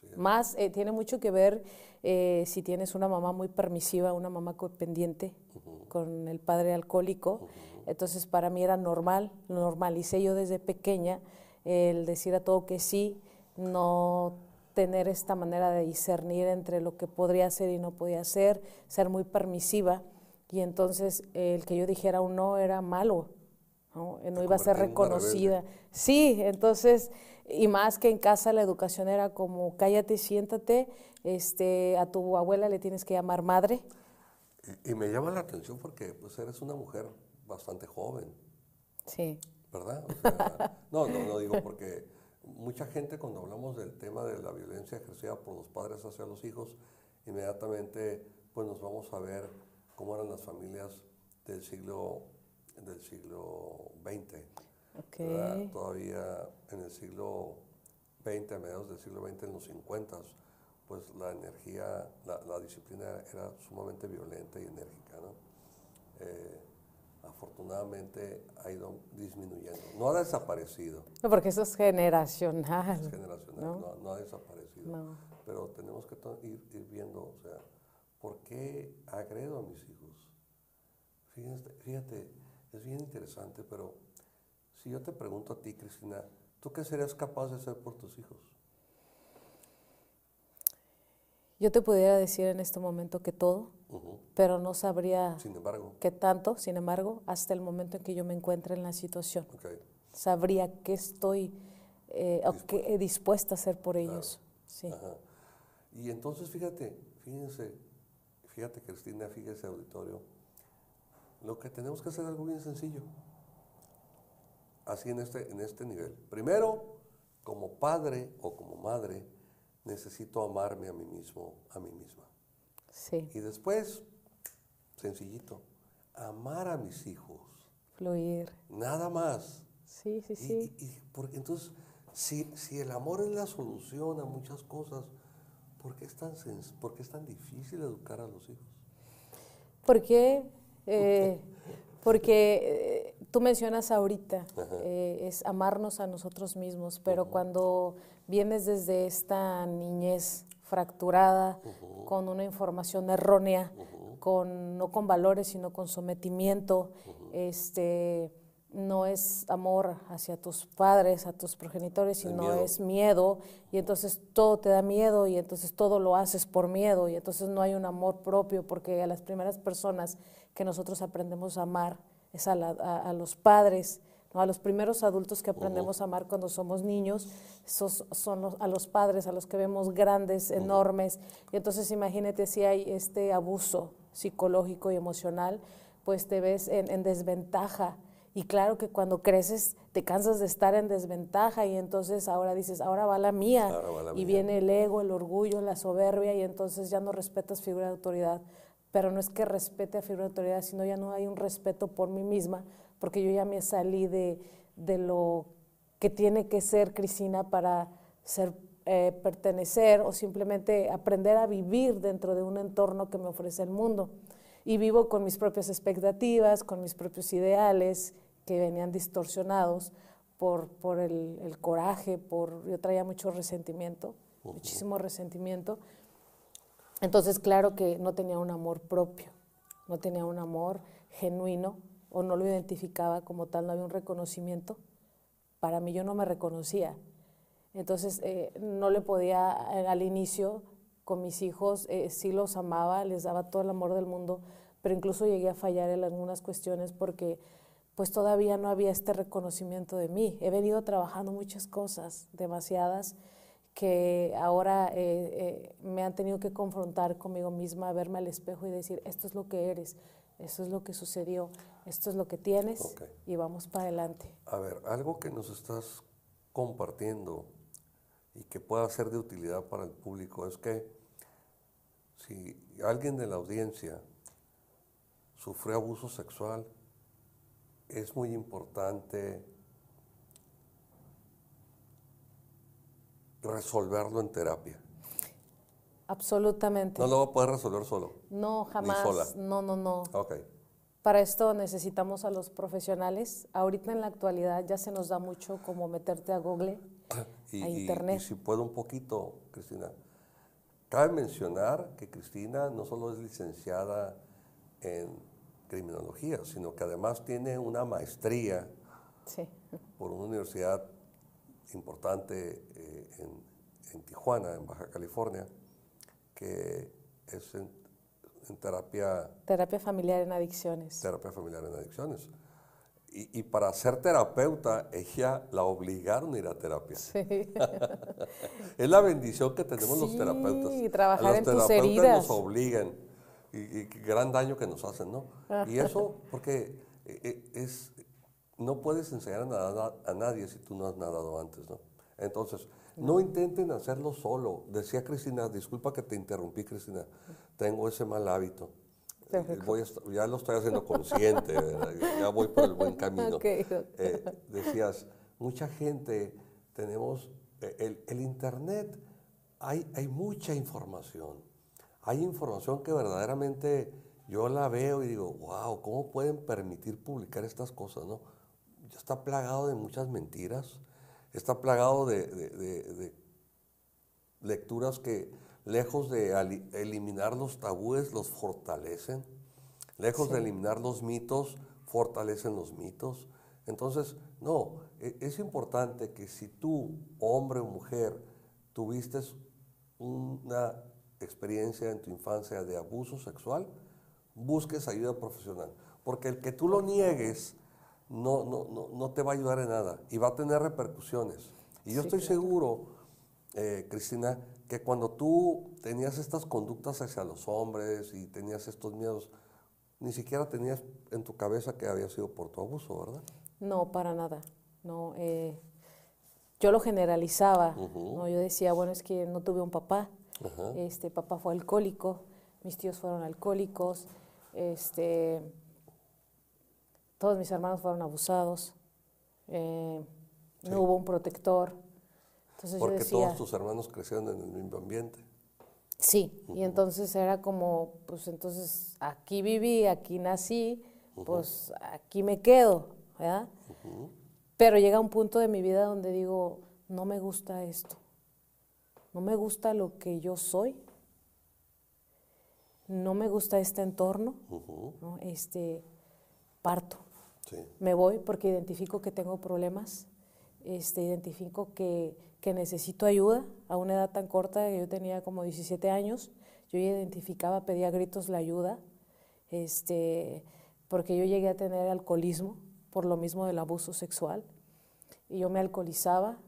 Sí. Más eh, tiene mucho que ver eh, si tienes una mamá muy permisiva, una mamá codependiente con el padre alcohólico. Entonces para mí era normal, lo normalicé yo desde pequeña el decir a todo que sí, no tener esta manera de discernir entre lo que podría hacer y no podía hacer, ser muy permisiva. Y entonces el que yo dijera un no era malo, ¿no? Eh, no iba a ser reconocida. Sí, entonces, y más que en casa la educación era como cállate, siéntate, este, a tu abuela le tienes que llamar madre. Y, y me llama la atención porque pues eres una mujer bastante joven. Sí, ¿verdad? O sea, (laughs) no, no, no digo porque mucha gente cuando hablamos del tema de la violencia ejercida por los padres hacia los hijos, inmediatamente pues nos vamos a ver cómo eran las familias del siglo del siglo XX. ok. ¿verdad? Todavía en el siglo XX, a mediados del siglo XX, en los 50, pues la energía, la, la disciplina era sumamente violenta y enérgica, ¿no? Eh, afortunadamente ha ido disminuyendo. No ha desaparecido, No, porque eso es generacional. es generacional, ¿no? no, no ha desaparecido. No. Pero tenemos que ir, ir viendo, o sea, ¿por qué agredo a mis hijos? Fíjate, fíjate, es bien interesante, pero si yo te pregunto a ti, Cristina, ¿tú qué serías capaz de hacer por tus hijos? Yo te pudiera decir en este momento que todo, Pero no sabría Sin embargo, qué tanto, sin embargo, hasta el momento en que yo me encuentre en la situación. Sabría qué estoy eh, o qué- eh, dispuesta a hacer por ellos. Sí. ajá. Y entonces fíjate, fíjense, fíjate Cristina, fíjese auditorio, lo que tenemos que hacer es algo bien sencillo. Así en este, en este nivel. Primero, como padre o como madre, necesito amarme a mí mismo, a mí misma. Sí, Y después, sencillito, amar a mis hijos. fluir. Nada más. Sí, sí, Y- sí. y- y porque entonces, si, si el amor es la solución a muchas cosas, ¿por qué es tan, por qué es tan difícil educar a los hijos? ¿Por qué? Eh, porque eh, tú mencionas ahorita, eh, es amarnos a nosotros mismos, pero cuando vienes desde esta niñez fracturada, con una información errónea, con, no con valores, sino con sometimiento, este, no es amor hacia tus padres, a tus progenitores, sino miedo. es miedo. Y entonces todo te da miedo y entonces todo lo haces por miedo. Y entonces no hay un amor propio porque a las primeras personas que nosotros aprendemos a amar es a, la- a- a los padres. A los primeros adultos que aprendemos a amar cuando somos niños, esos son los- a los padres, a los que vemos grandes, enormes y entonces imagínate si hay este abuso psicológico y emocional, pues te ves en, en desventaja. Y claro que cuando creces te cansas de estar en desventaja y entonces ahora dices, ahora va la mía. Ahora va la y mía. viene el ego, el orgullo, la soberbia y entonces ya no respetas figura de autoridad. Pero no es que respete a figura de autoridad, sino ya no hay un respeto por mí misma, porque yo ya me salí de, de lo que tiene que ser Cristina para ser, eh, pertenecer o simplemente aprender a vivir dentro de un entorno que me ofrece el mundo. Y vivo con mis propias expectativas, con mis propios ideales que venían distorsionados por, por el, el coraje, por, yo traía mucho resentimiento, muchísimo resentimiento. Entonces, claro que no tenía un amor propio, no tenía un amor genuino o no lo identificaba como tal, no había un reconocimiento. Para mí yo no me reconocía. Entonces, eh, no le podía eh, al inicio con mis hijos, eh, sí los amaba, les daba todo el amor del mundo, pero incluso llegué a fallar en algunas cuestiones porque pues todavía no había este reconocimiento de mí. He venido trabajando muchas cosas, demasiadas, que ahora eh, eh, me han tenido que confrontar conmigo misma, verme al espejo y decir, esto es lo que eres, esto es lo que sucedió, esto es lo que tienes y vamos para adelante. A ver, algo que nos estás compartiendo y que pueda ser de utilidad para el público es que si alguien de la audiencia sufrió abuso sexual, es muy importante resolverlo en terapia. Absolutamente. No lo va a poder resolver solo. No, jamás. sola. No, no, no. Ok. Para esto necesitamos a los profesionales. Ahorita en la actualidad ya se nos da mucho como meterte a Google, (coughs) Y, a y- Internet. y si puedo un poquito, Cristina. Cabe mencionar que Cristina no solo es licenciada en criminología, sino que además tiene una maestría Sí. por una universidad importante eh, en, en Tijuana, en Baja California, que es en, en terapia, Terapia familiar en adicciones. terapia familiar en adicciones. Y, y para ser terapeuta, ella la obligaron a ir a terapia. Sí. (laughs) Es la bendición que tenemos los Sí, terapeutas. trabajar A los en tus terapeutas heridas. nos obligan. Y, y gran daño que nos hacen, ¿no? Y (laughs) eso porque eh, eh, es, no puedes enseñar a nadar a nadie si tú no has nadado antes, ¿no? Entonces, no intenten hacerlo solo. Decía Cristina, disculpa que te interrumpí, Cristina, tengo ese mal hábito. Eh, voy a ya lo estoy haciendo consciente, ya voy por el buen camino. (laughs) Eh, decías, mucha gente tenemos, eh, el, el Internet, hay, hay mucha información. Hay información que verdaderamente yo la veo y digo, wow, ¿cómo pueden permitir publicar estas cosas? ¿no? Está plagado de muchas mentiras, está plagado de, de- de- de lecturas que lejos de eliminar los tabúes los fortalecen, lejos de eliminar los mitos fortalecen los mitos. Entonces, no, e- es importante que si tú, hombre o mujer, tuviste una experiencia en tu infancia de abuso sexual, busques ayuda profesional. Porque el que tú lo niegues no, no, no, no te va a ayudar en nada y va a tener repercusiones. Y yo Sí, estoy claro. seguro, eh, Cristina, que cuando tú tenías estas conductas hacia los hombres y tenías estos miedos, ni siquiera tenías en tu cabeza que había sido por tu abuso, ¿verdad? No, para nada. No, eh, yo lo generalizaba. ¿no? Yo decía, bueno, es que no tuve un papá. Este papá fue alcohólico, mis tíos fueron alcohólicos, este, todos mis hermanos fueron abusados, eh, Sí. no hubo un protector. Entonces Porque yo decía, todos tus hermanos crecieron en el mismo ambiente. Sí, y entonces era como, pues entonces aquí viví, aquí nací, pues aquí me quedo, ¿verdad? Pero llega un punto de mi vida donde digo, no me gusta esto, no me gusta lo que yo soy, no me gusta este entorno. Este, parto, Sí. Me voy porque identifico que tengo problemas, este, identifico que, que necesito ayuda a una edad tan corta, yo tenía como 17 años, yo identificaba, pedía gritos la ayuda, este, porque yo llegué a tener alcoholismo por lo mismo del abuso sexual, y yo me alcoholizaba.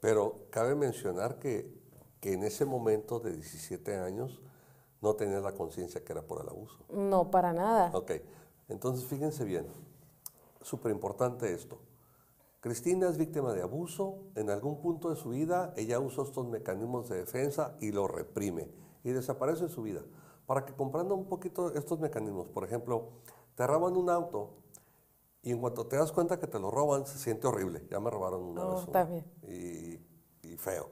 Pero cabe mencionar que, que en ese momento de 17 años no tenías la conciencia que era por el abuso. No, para nada. Ok, entonces fíjense bien, súper importante esto. Cristina es víctima de abuso, en algún punto de su vida ella usó estos mecanismos de defensa y lo reprime y desaparece en su vida. Para que comprenda un poquito estos mecanismos, por ejemplo, te roban un auto y en cuanto te das cuenta que te lo roban, se siente horrible. Ya me robaron una Oh, vez. también. Y, y feo.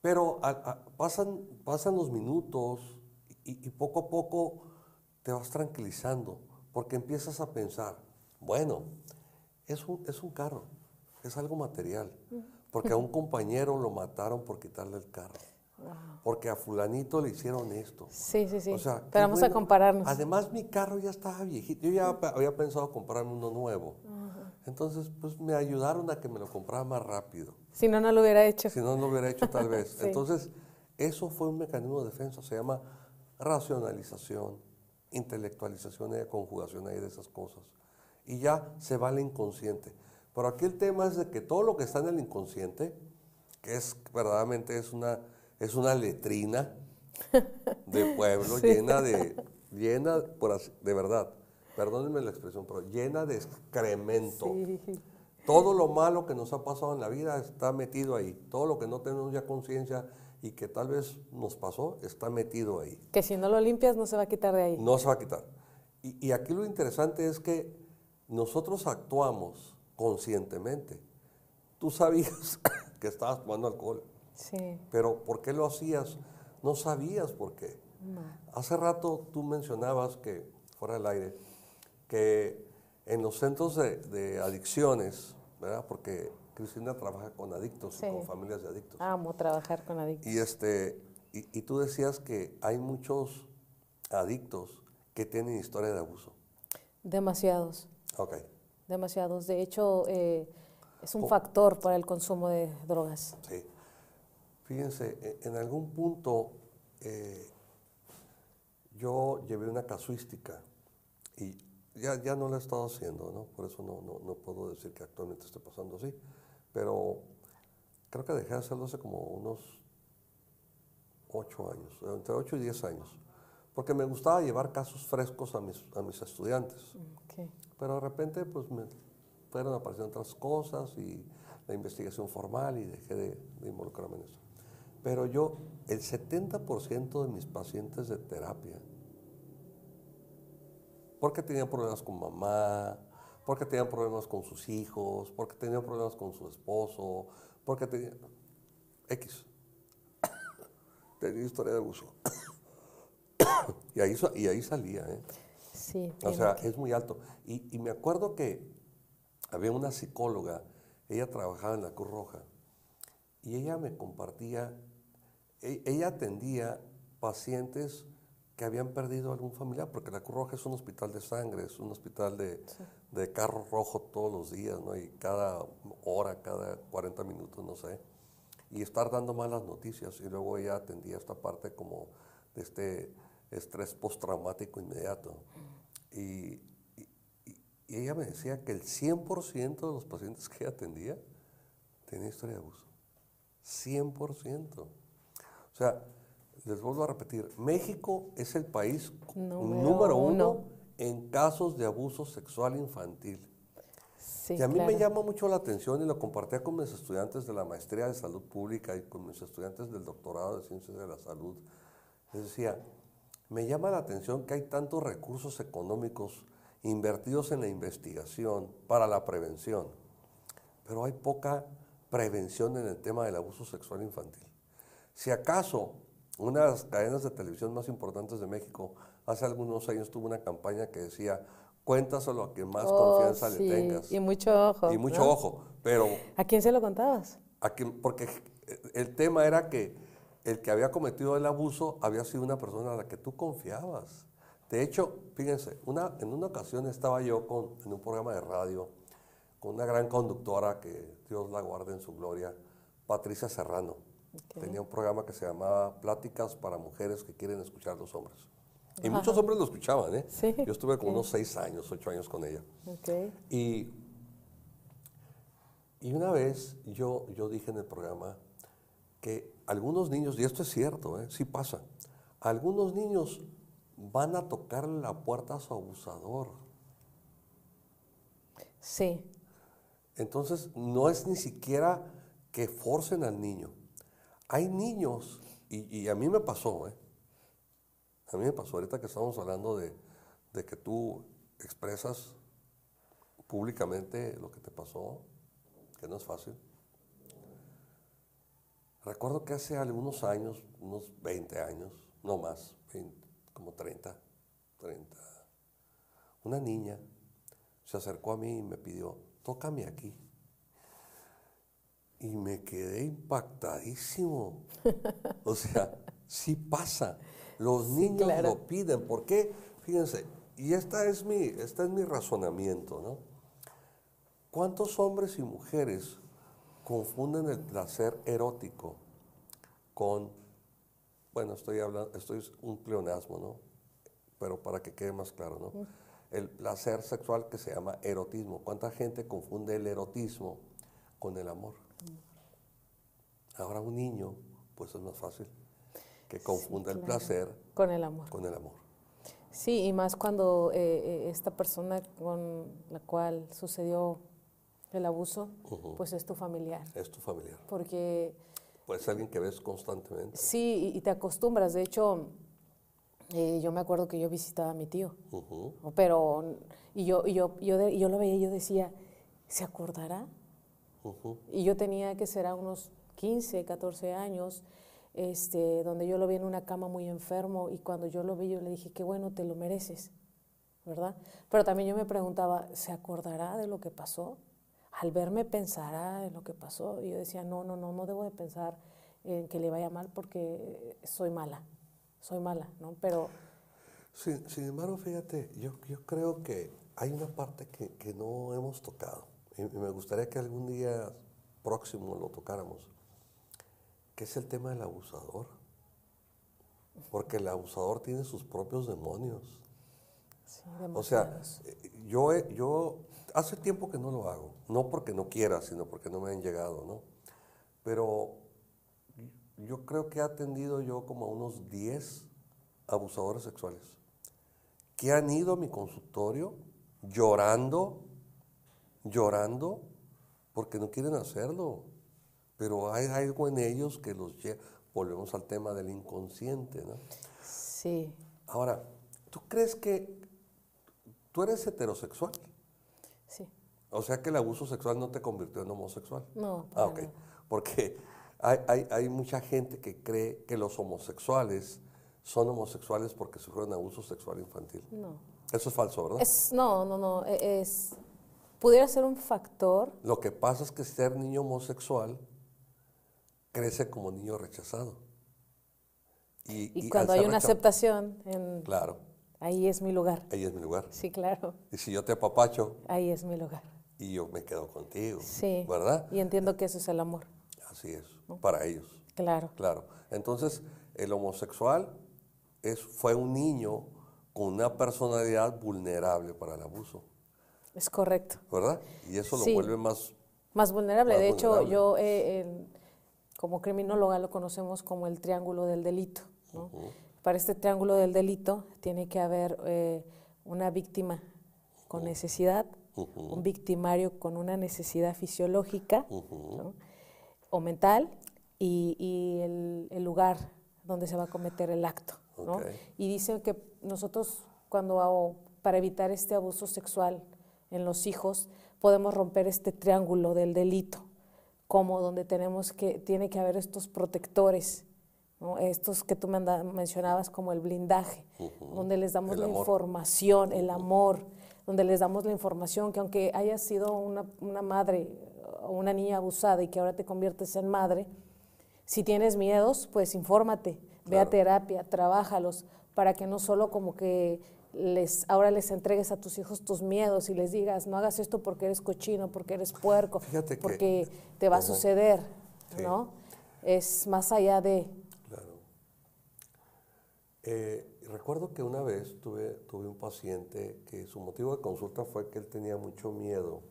Pero a- a- pasan, pasan los minutos y, y poco a poco te vas tranquilizando porque empiezas a pensar, bueno, es un, es un carro, es algo material, porque a un compañero lo mataron por quitarle el carro, porque a fulanito le hicieron esto. Sí, sí, sí. O sea, Pero vamos a compararnos. Además, mi carro ya estaba viejito. Yo ya había pensado comprarme uno nuevo. Entonces, pues me ayudaron a que me lo comprara más rápido. Si no, no lo hubiera hecho. Si no, no lo hubiera hecho tal vez. (laughs) Sí. Entonces, eso fue un mecanismo de defensa. Se llama racionalización, intelectualización y conjugación ahí de esas cosas. Y ya se va al inconsciente. Pero aquí el tema es de que todo lo que está en el inconsciente, que es verdaderamente es una, es una letrina de (laughs) pueblo llena de, llena, por así- de verdad, perdónenme la expresión, pero llena de excremento. Sí. Todo lo malo que nos ha pasado en la vida está metido ahí. Todo lo que no tenemos ya conciencia y que tal vez nos pasó está metido ahí. Que si no lo limpias no se va a quitar de ahí. No se va a quitar. Y, y aquí lo interesante es que nosotros actuamos conscientemente. Tú sabías (laughs) que estabas tomando alcohol, Sí. pero ¿por qué lo hacías? No sabías por qué. Hace rato tú mencionabas que, fuera del aire, que en los centros de, de adicciones, ¿verdad? Porque Cristina trabaja con adictos Sí. y con familias de adictos. Amo trabajar con adictos. Y, este, y, y tú decías que hay muchos adictos que tienen historia de abuso. Demasiados, Ok. demasiados. De hecho, eh, es un Oh. factor para el consumo de drogas. Sí. Fíjense, e- en algún punto eh, yo llevé una casuística y ya, ya no la he estado haciendo, ¿no? Por eso no, no, no puedo decir que actualmente esté pasando así, pero creo que dejé de hacerlo hace como unos ocho años, entre ocho y diez años, porque me gustaba llevar casos frescos a mis, a mis estudiantes. Ok. Pero de repente, pues me fueron apareciendo otras cosas y la investigación formal y dejé de, involucrarme en eso. Pero yo, el 70% de mis pacientes de terapia, porque tenían problemas con mamá, porque tenían problemas con sus hijos, porque tenían problemas con su esposo, porque tenían... X. (coughs) Tenía historia de abuso. (coughs) y, ahí, y ahí salía, ¿eh? Sí. O sea, que- es muy alto. Y, y me acuerdo que había una psicóloga, ella trabajaba en la Cruz Roja, y ella me compartía, e- ella atendía pacientes que habían perdido algún familiar, porque la Cruz Roja es un hospital de sangre, es un hospital de, de carro rojo todos los días, ¿no? Y cada hora, cada 40 minutos, no sé. Y estar dando malas noticias. Y luego ella atendía esta parte como de este estrés postraumático inmediato. Y, y- y- y ella me decía que el 100% de los pacientes que ella atendía tenía historia de abuso. 100%. O sea, les vuelvo a repetir, México es el país Número número, uno, uno. en casos de abuso sexual infantil. Sí, y a mí claro. me llama mucho la atención y lo compartía con mis estudiantes de la maestría de salud pública y con mis estudiantes del doctorado de ciencias de la salud. Les decía, me llama la atención que hay tantos recursos económicos invertidos en la investigación para la prevención, pero hay poca prevención en el tema del abuso sexual infantil. Si acaso una de las cadenas de televisión más importantes de México hace algunos años tuvo una campaña que decía, cuéntaselo a quien más Oh, confianza sí, le tengas. Y mucho ojo. Y mucho ¿no? ojo, pero ¿A quién se lo contabas? a quien- porque el tema era que el que había cometido el abuso había sido una persona a la que tú confiabas. De hecho, fíjense, una, en una ocasión estaba yo con, en un programa de radio con una gran conductora que Dios la guarde en su gloria, Patricia Serrano. Tenía un programa que se llamaba Pláticas para mujeres que quieren escuchar a los hombres. Y muchos hombres lo escuchaban, ¿eh? Sí, Yo estuve como ok. unos seis años, ocho años con ella. Ok. Y, y una vez yo, yo dije en el programa que algunos niños, y esto es cierto, ¿eh? sí pasa, algunos niños van a tocar la puerta a su abusador. Sí, Entonces no es ni siquiera que forcen al niño. Hay niños, y, y a mí me pasó, ¿eh? a mí me pasó ahorita que estamos hablando de, de que tú expresas públicamente lo que te pasó, que no es fácil. Recuerdo que hace algunos años, unos 20 años, no más, 20, como 30, 30, una niña se acercó a mí y me pidió, tócame aquí. Y me quedé impactadísimo. (laughs) O sea, sí pasa. Los niños claro. lo piden. ¿Por qué? Fíjense, y esta es mi, este es mi razonamiento, ¿no? ¿Cuántos hombres y mujeres confunden el placer erótico con, bueno, estoy hablando, esto es un pleonasmo, ¿no? Pero para que quede más claro, ¿no? El placer sexual que se llama erotismo. ¿Cuánta gente confunde el erotismo con el amor? Ahora un niño, pues es más fácil que confunda el claro. placer con el amor. con el amor. Sí, y más cuando eh, eh, esta persona con la cual sucedió el abuso, Ujú. pues es tu familiar. Es tu familiar. Porque Puede ser alguien que ves constantemente. sí, y, y te acostumbras. De hecho, eh, yo me acuerdo que yo visitaba a mi tío, Ujú. ¿no? pero, y yo, y yo, yo, de- yo lo veía y yo decía, ¿se acordará? Ujú. Y yo tenía que ser a unos 15, 14 años, este, donde yo lo vi en una cama muy enfermo y cuando yo lo vi yo le dije, qué bueno, te lo mereces, ¿verdad? Pero también yo me preguntaba, ¿se acordará de lo que pasó? Al verme pensará en lo que pasó. Yo decía, no, no, no, no debo de pensar en que le vaya mal porque soy mala, soy mala, ¿no? Pero Sin, sin embargo, fíjate, yo, yo creo que hay una parte que, que no hemos tocado y me gustaría que algún día próximo lo tocáramos, que es el tema del abusador. Porque el abusador tiene sus propios demonios. Sí, O sea, eh, yo, yo hace tiempo que no lo hago, no porque no quiera, sino porque no me han llegado, ¿no? Pero yo creo que he atendido yo como a unos 10 abusadores sexuales que han ido a mi consultorio llorando, llorando, porque no quieren hacerlo. Pero hay algo en ellos que los lleva. Volvemos al tema del inconsciente, ¿no? sí, Ahora, ¿tú crees que tú eres heterosexual? sí, O sea que el abuso sexual no te convirtió en homosexual. no, Ah, ok. Porque hay, hay- hay mucha gente que cree que los homosexuales son homosexuales porque sufrieron abuso sexual infantil. no. Eso es falso, ¿verdad? Es, no, no, no, e- es, pudiera ser un factor, Lo que pasa es que ser niño homosexual crece como niño rechazado. Y, y y cuando hay una aceptación, en, Claro, ahí es mi lugar. ahí es mi lugar. Sí, claro, Y si yo te apapacho ahí es mi lugar. y yo me quedo contigo, Sí. ¿verdad? Y entiendo que eso es el amor, Así es, para ellos. claro. Claro. Entonces, el homosexual es, fue un niño con una personalidad vulnerable para el abuso, Es correcto. ¿verdad? Y eso Sí. lo vuelve más... Más vulnerable. Más de hecho, yo eh, como criminóloga lo conocemos como el triángulo del delito. ¿no? Para este triángulo del delito tiene que haber eh, una víctima con necesidad, un victimario con una necesidad fisiológica ¿no? o mental y, y el, el lugar donde se va a cometer el acto. Y dicen que nosotros cuando hago- para evitar este abuso sexual en los hijos podemos romper este triángulo del delito, como donde tenemos que tiene que haber estos protectores, ¿no? estos que tú manda- mencionabas como el blindaje, donde les damos El la amor. información, el amor, donde les damos la información que aunque hayas sido una, una madre o una niña abusada y que ahora te conviertes en madre, si tienes miedos, pues infórmate, ve a terapia, trabájalos, para que no solo como que les, ahora les entregues a tus hijos tus miedos y les digas, no hagas esto porque eres cochino, porque eres puerco, Fíjate que- porque te va a suceder, Sí. ¿no? Es más allá de... Eh, recuerdo que una vez tuve, tuve un paciente que su motivo de consulta fue que él tenía mucho miedo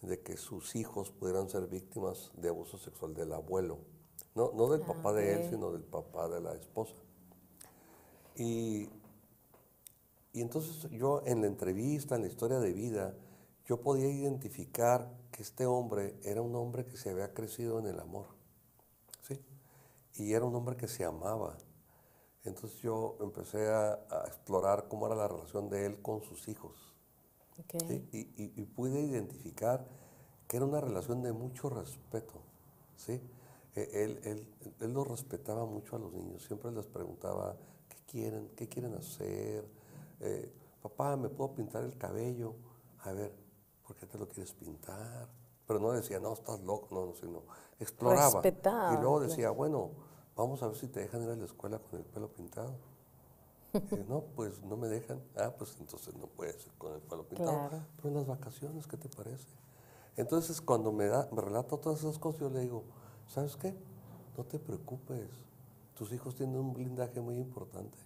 de que sus hijos pudieran ser víctimas de abuso sexual del abuelo. No, no del papá de él, sino del papá de la esposa. Y, y entonces yo en la entrevista, en la historia de vida, yo podía identificar que este hombre era un hombre que se había crecido en el amor. ¿sí? Y era un hombre que se amaba. Entonces yo empecé a, a explorar cómo era la relación de él con sus hijos. Ok. ¿sí? Y, y- y pude identificar que era una relación de mucho respeto. ¿sí? E- Él, él, él los respetaba mucho a los niños, siempre les preguntaba qué quieren, qué quieren hacer. Eh, Papá, ¿me puedo pintar el cabello? A ver, ¿por qué te lo quieres pintar? Pero no decía, no, estás loco, no, no, sino exploraba. Respetaba, y luego decía, bueno, vamos a ver si te dejan ir a la escuela con el pelo pintado. Eh, no, pues no me dejan. Ah, pues entonces no puedes ir con el pelo pintado. Claro. Pero en las vacaciones, ¿qué te parece? Entonces, cuando me, da, me relata todas esas cosas, yo le digo, ¿sabes qué? No te preocupes. Tus hijos tienen un blindaje muy importante.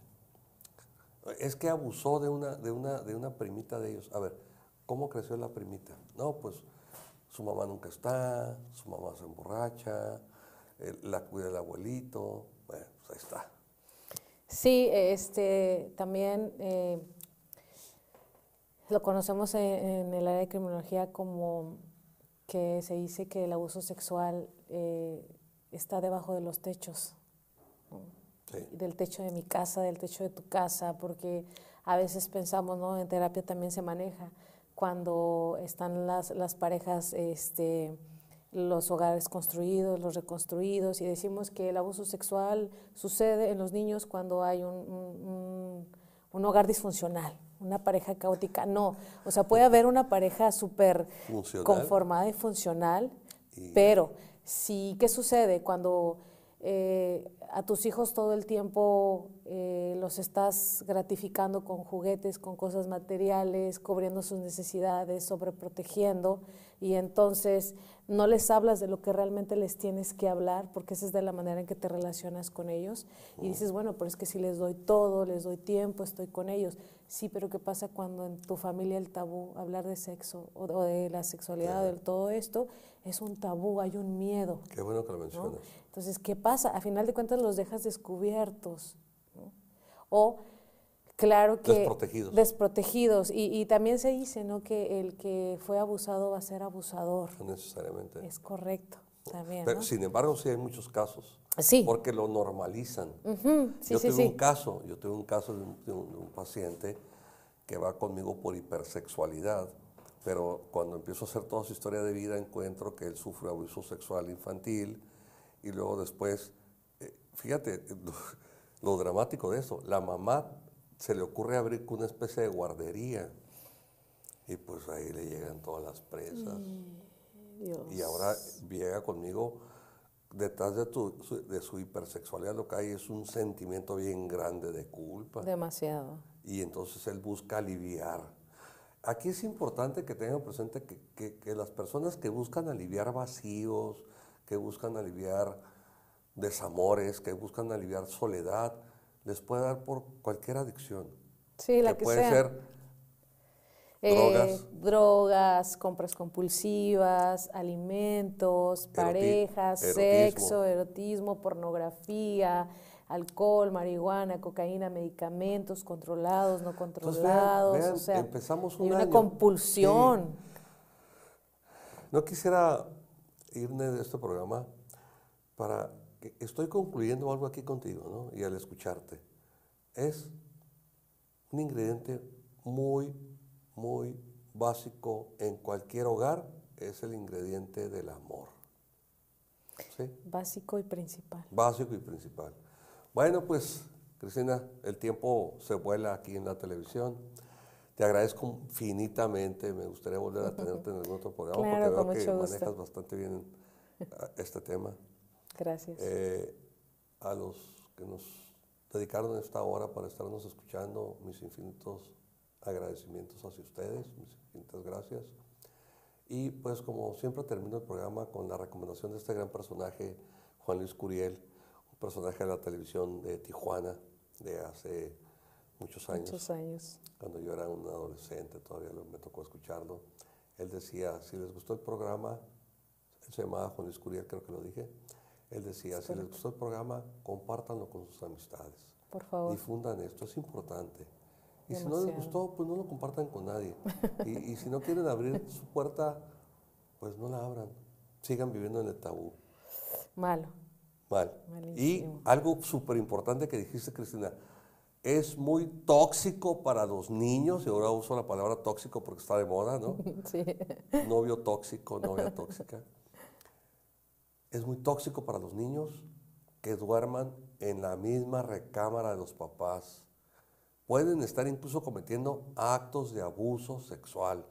Es que abusó de una, de una, de una primita de ellos. A ver, ¿cómo creció la primita? No, pues su mamá nunca está, su mamá se emborracha, la cuida el abuelito. Bueno, pues ahí está. Sí, este, también eh, lo conocemos en, en el área de criminología como que se dice que el abuso sexual eh, está debajo de los techos, Sí. del techo de mi casa, del techo de tu casa, porque a veces pensamos, ¿no? En terapia también se maneja cuando están las, las parejas, este, los hogares construidos, los reconstruidos, y decimos que el abuso sexual sucede en los niños cuando hay un, un- hogar disfuncional, una pareja caótica. No, o sea, puede haber una pareja súper conformada y funcional, Y- pero sí, ¿qué sucede cuando eh, a tus hijos todo el tiempo eh, los estás gratificando con juguetes, con cosas materiales, cubriendo sus necesidades, sobreprotegiendo, y entonces no les hablas de lo que realmente les tienes que hablar, porque esa es de la manera en que te relacionas con ellos, y dices, bueno, pero es que si les doy todo, les doy tiempo, estoy con ellos. Sí, pero ¿qué pasa cuando en tu familia el tabú, hablar de sexo o, o de la sexualidad, o de todo esto, es un tabú, hay un miedo? Qué bueno que lo ¿no? mencionas. Entonces, ¿qué pasa? A final de cuentas los dejas descubiertos. ¿no? O, claro que... Desprotegidos. Desprotegidos. Y, y también se dice, ¿no? Que el que fue abusado va a ser abusador. No necesariamente. Es correcto también, Pero, ¿no? sin embargo, sí hay muchos casos. Sí. Porque lo normalizan. Sí, yo sí, tuve un caso, yo tuve un caso de un, de un- de un paciente que va conmigo por hipersexualidad, pero cuando empiezo a hacer toda su historia de vida encuentro que él sufre abuso sexual infantil y luego después, eh, fíjate lo, (laughs) lo dramático de eso, la mamá se le ocurre abrir una especie de guardería y pues ahí le llegan todas las presas. Dios. Y ahora llega conmigo, detrás de, tu, su- de su hipersexualidad lo que hay es un sentimiento bien grande de culpa. Demasiado. Y entonces él busca aliviar. Aquí es importante que tengan presente que, que- que las personas que buscan aliviar vacíos, que buscan aliviar desamores, que buscan aliviar soledad, les puede dar por cualquier adicción. Sí, la que, puede sea. ser Eh, drogas. drogas, compras compulsivas, alimentos, parejas, erotismo. sexo, erotismo, pornografía, alcohol, marihuana, cocaína, medicamentos controlados, no Entonces, vean- controlados. vean, o sea, empezamos un una año. compulsión. No quisiera irme de este programa para que estoy concluyendo algo aquí contigo, ¿no? Y al escucharte, es un ingrediente muy, muy básico en cualquier hogar, es el ingrediente del amor. ¿Sí? Básico y principal. Básico y principal. Bueno, pues, Cristina, el tiempo se vuela aquí en la televisión. Te agradezco infinitamente. Me gustaría volver a tenerte en algún otro programa Claro, porque veo que manejas bastante bien ah, este tema. Gracias. Eh, a los que nos dedicaron esta hora para estarnos escuchando, mis infinitos agradecimientos hacia ustedes, mis infinitas gracias. Y pues como siempre termino el programa con la recomendación de este gran personaje, Juan Luis Curiel, un personaje de la televisión de Tijuana de hace muchos años. Muchos años. Cuando yo era un adolescente, todavía me tocó escucharlo. Él decía, si les gustó el programa, él se llamaba Juan Luis Curiel, creo que lo dije. Él decía, si les gustó el programa, compártanlo con sus amistades. Por favor. Difundan esto, es importante. Y si no les gustó, pues no lo compartan con nadie. Y, y si no quieren abrir su puerta, pues no la abran. Sigan viviendo en el tabú. Malo. Mal. Y Malísimo. algo súper importante que dijiste, Cristina, es muy tóxico para los niños, y ahora uso la palabra tóxico porque está de moda, ¿no? (laughs) Sí. Novio tóxico, novia tóxica. Es muy tóxico para los niños que duerman en la misma recámara de los papás. Pueden estar incluso cometiendo actos de abuso sexual,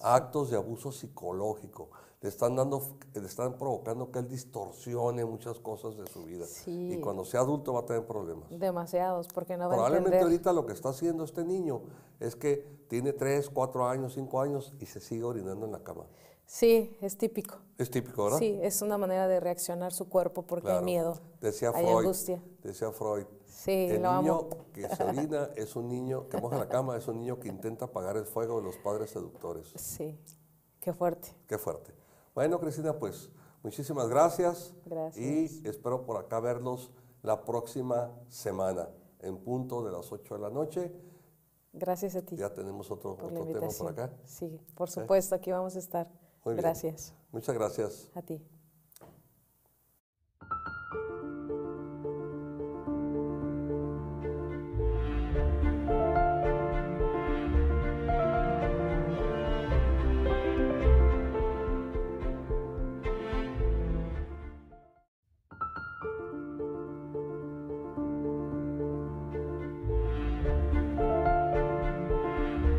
actos de abuso psicológico. Le están dando, le están provocando que él distorsione muchas cosas de su vida. Sí. Y cuando sea adulto va a tener problemas. Demasiados, porque no va a Probablemente ahorita lo que está haciendo este niño es que tiene 3, 4 años, 5 años y se sigue orinando en la cama. Sí, es típico. Es típico, ¿verdad? Sí, es una manera de reaccionar su cuerpo porque hay Claro. miedo. Decía hay Freud. angustia. Decía Freud. Sí, el lo niño amo. que (laughs) se orina es un niño que moja la cama, es un niño que intenta apagar el fuego de los padres seductores. Sí, qué fuerte. Qué fuerte. Bueno, Cristina, pues muchísimas gracias. Gracias. Y espero por acá verlos la próxima semana, en punto de las 8 de la noche. Gracias a ti Ya tenemos otro, por otro tema por acá. Sí, por supuesto, aquí vamos a estar. Muy bien. Gracias Muchas gracias. a ti.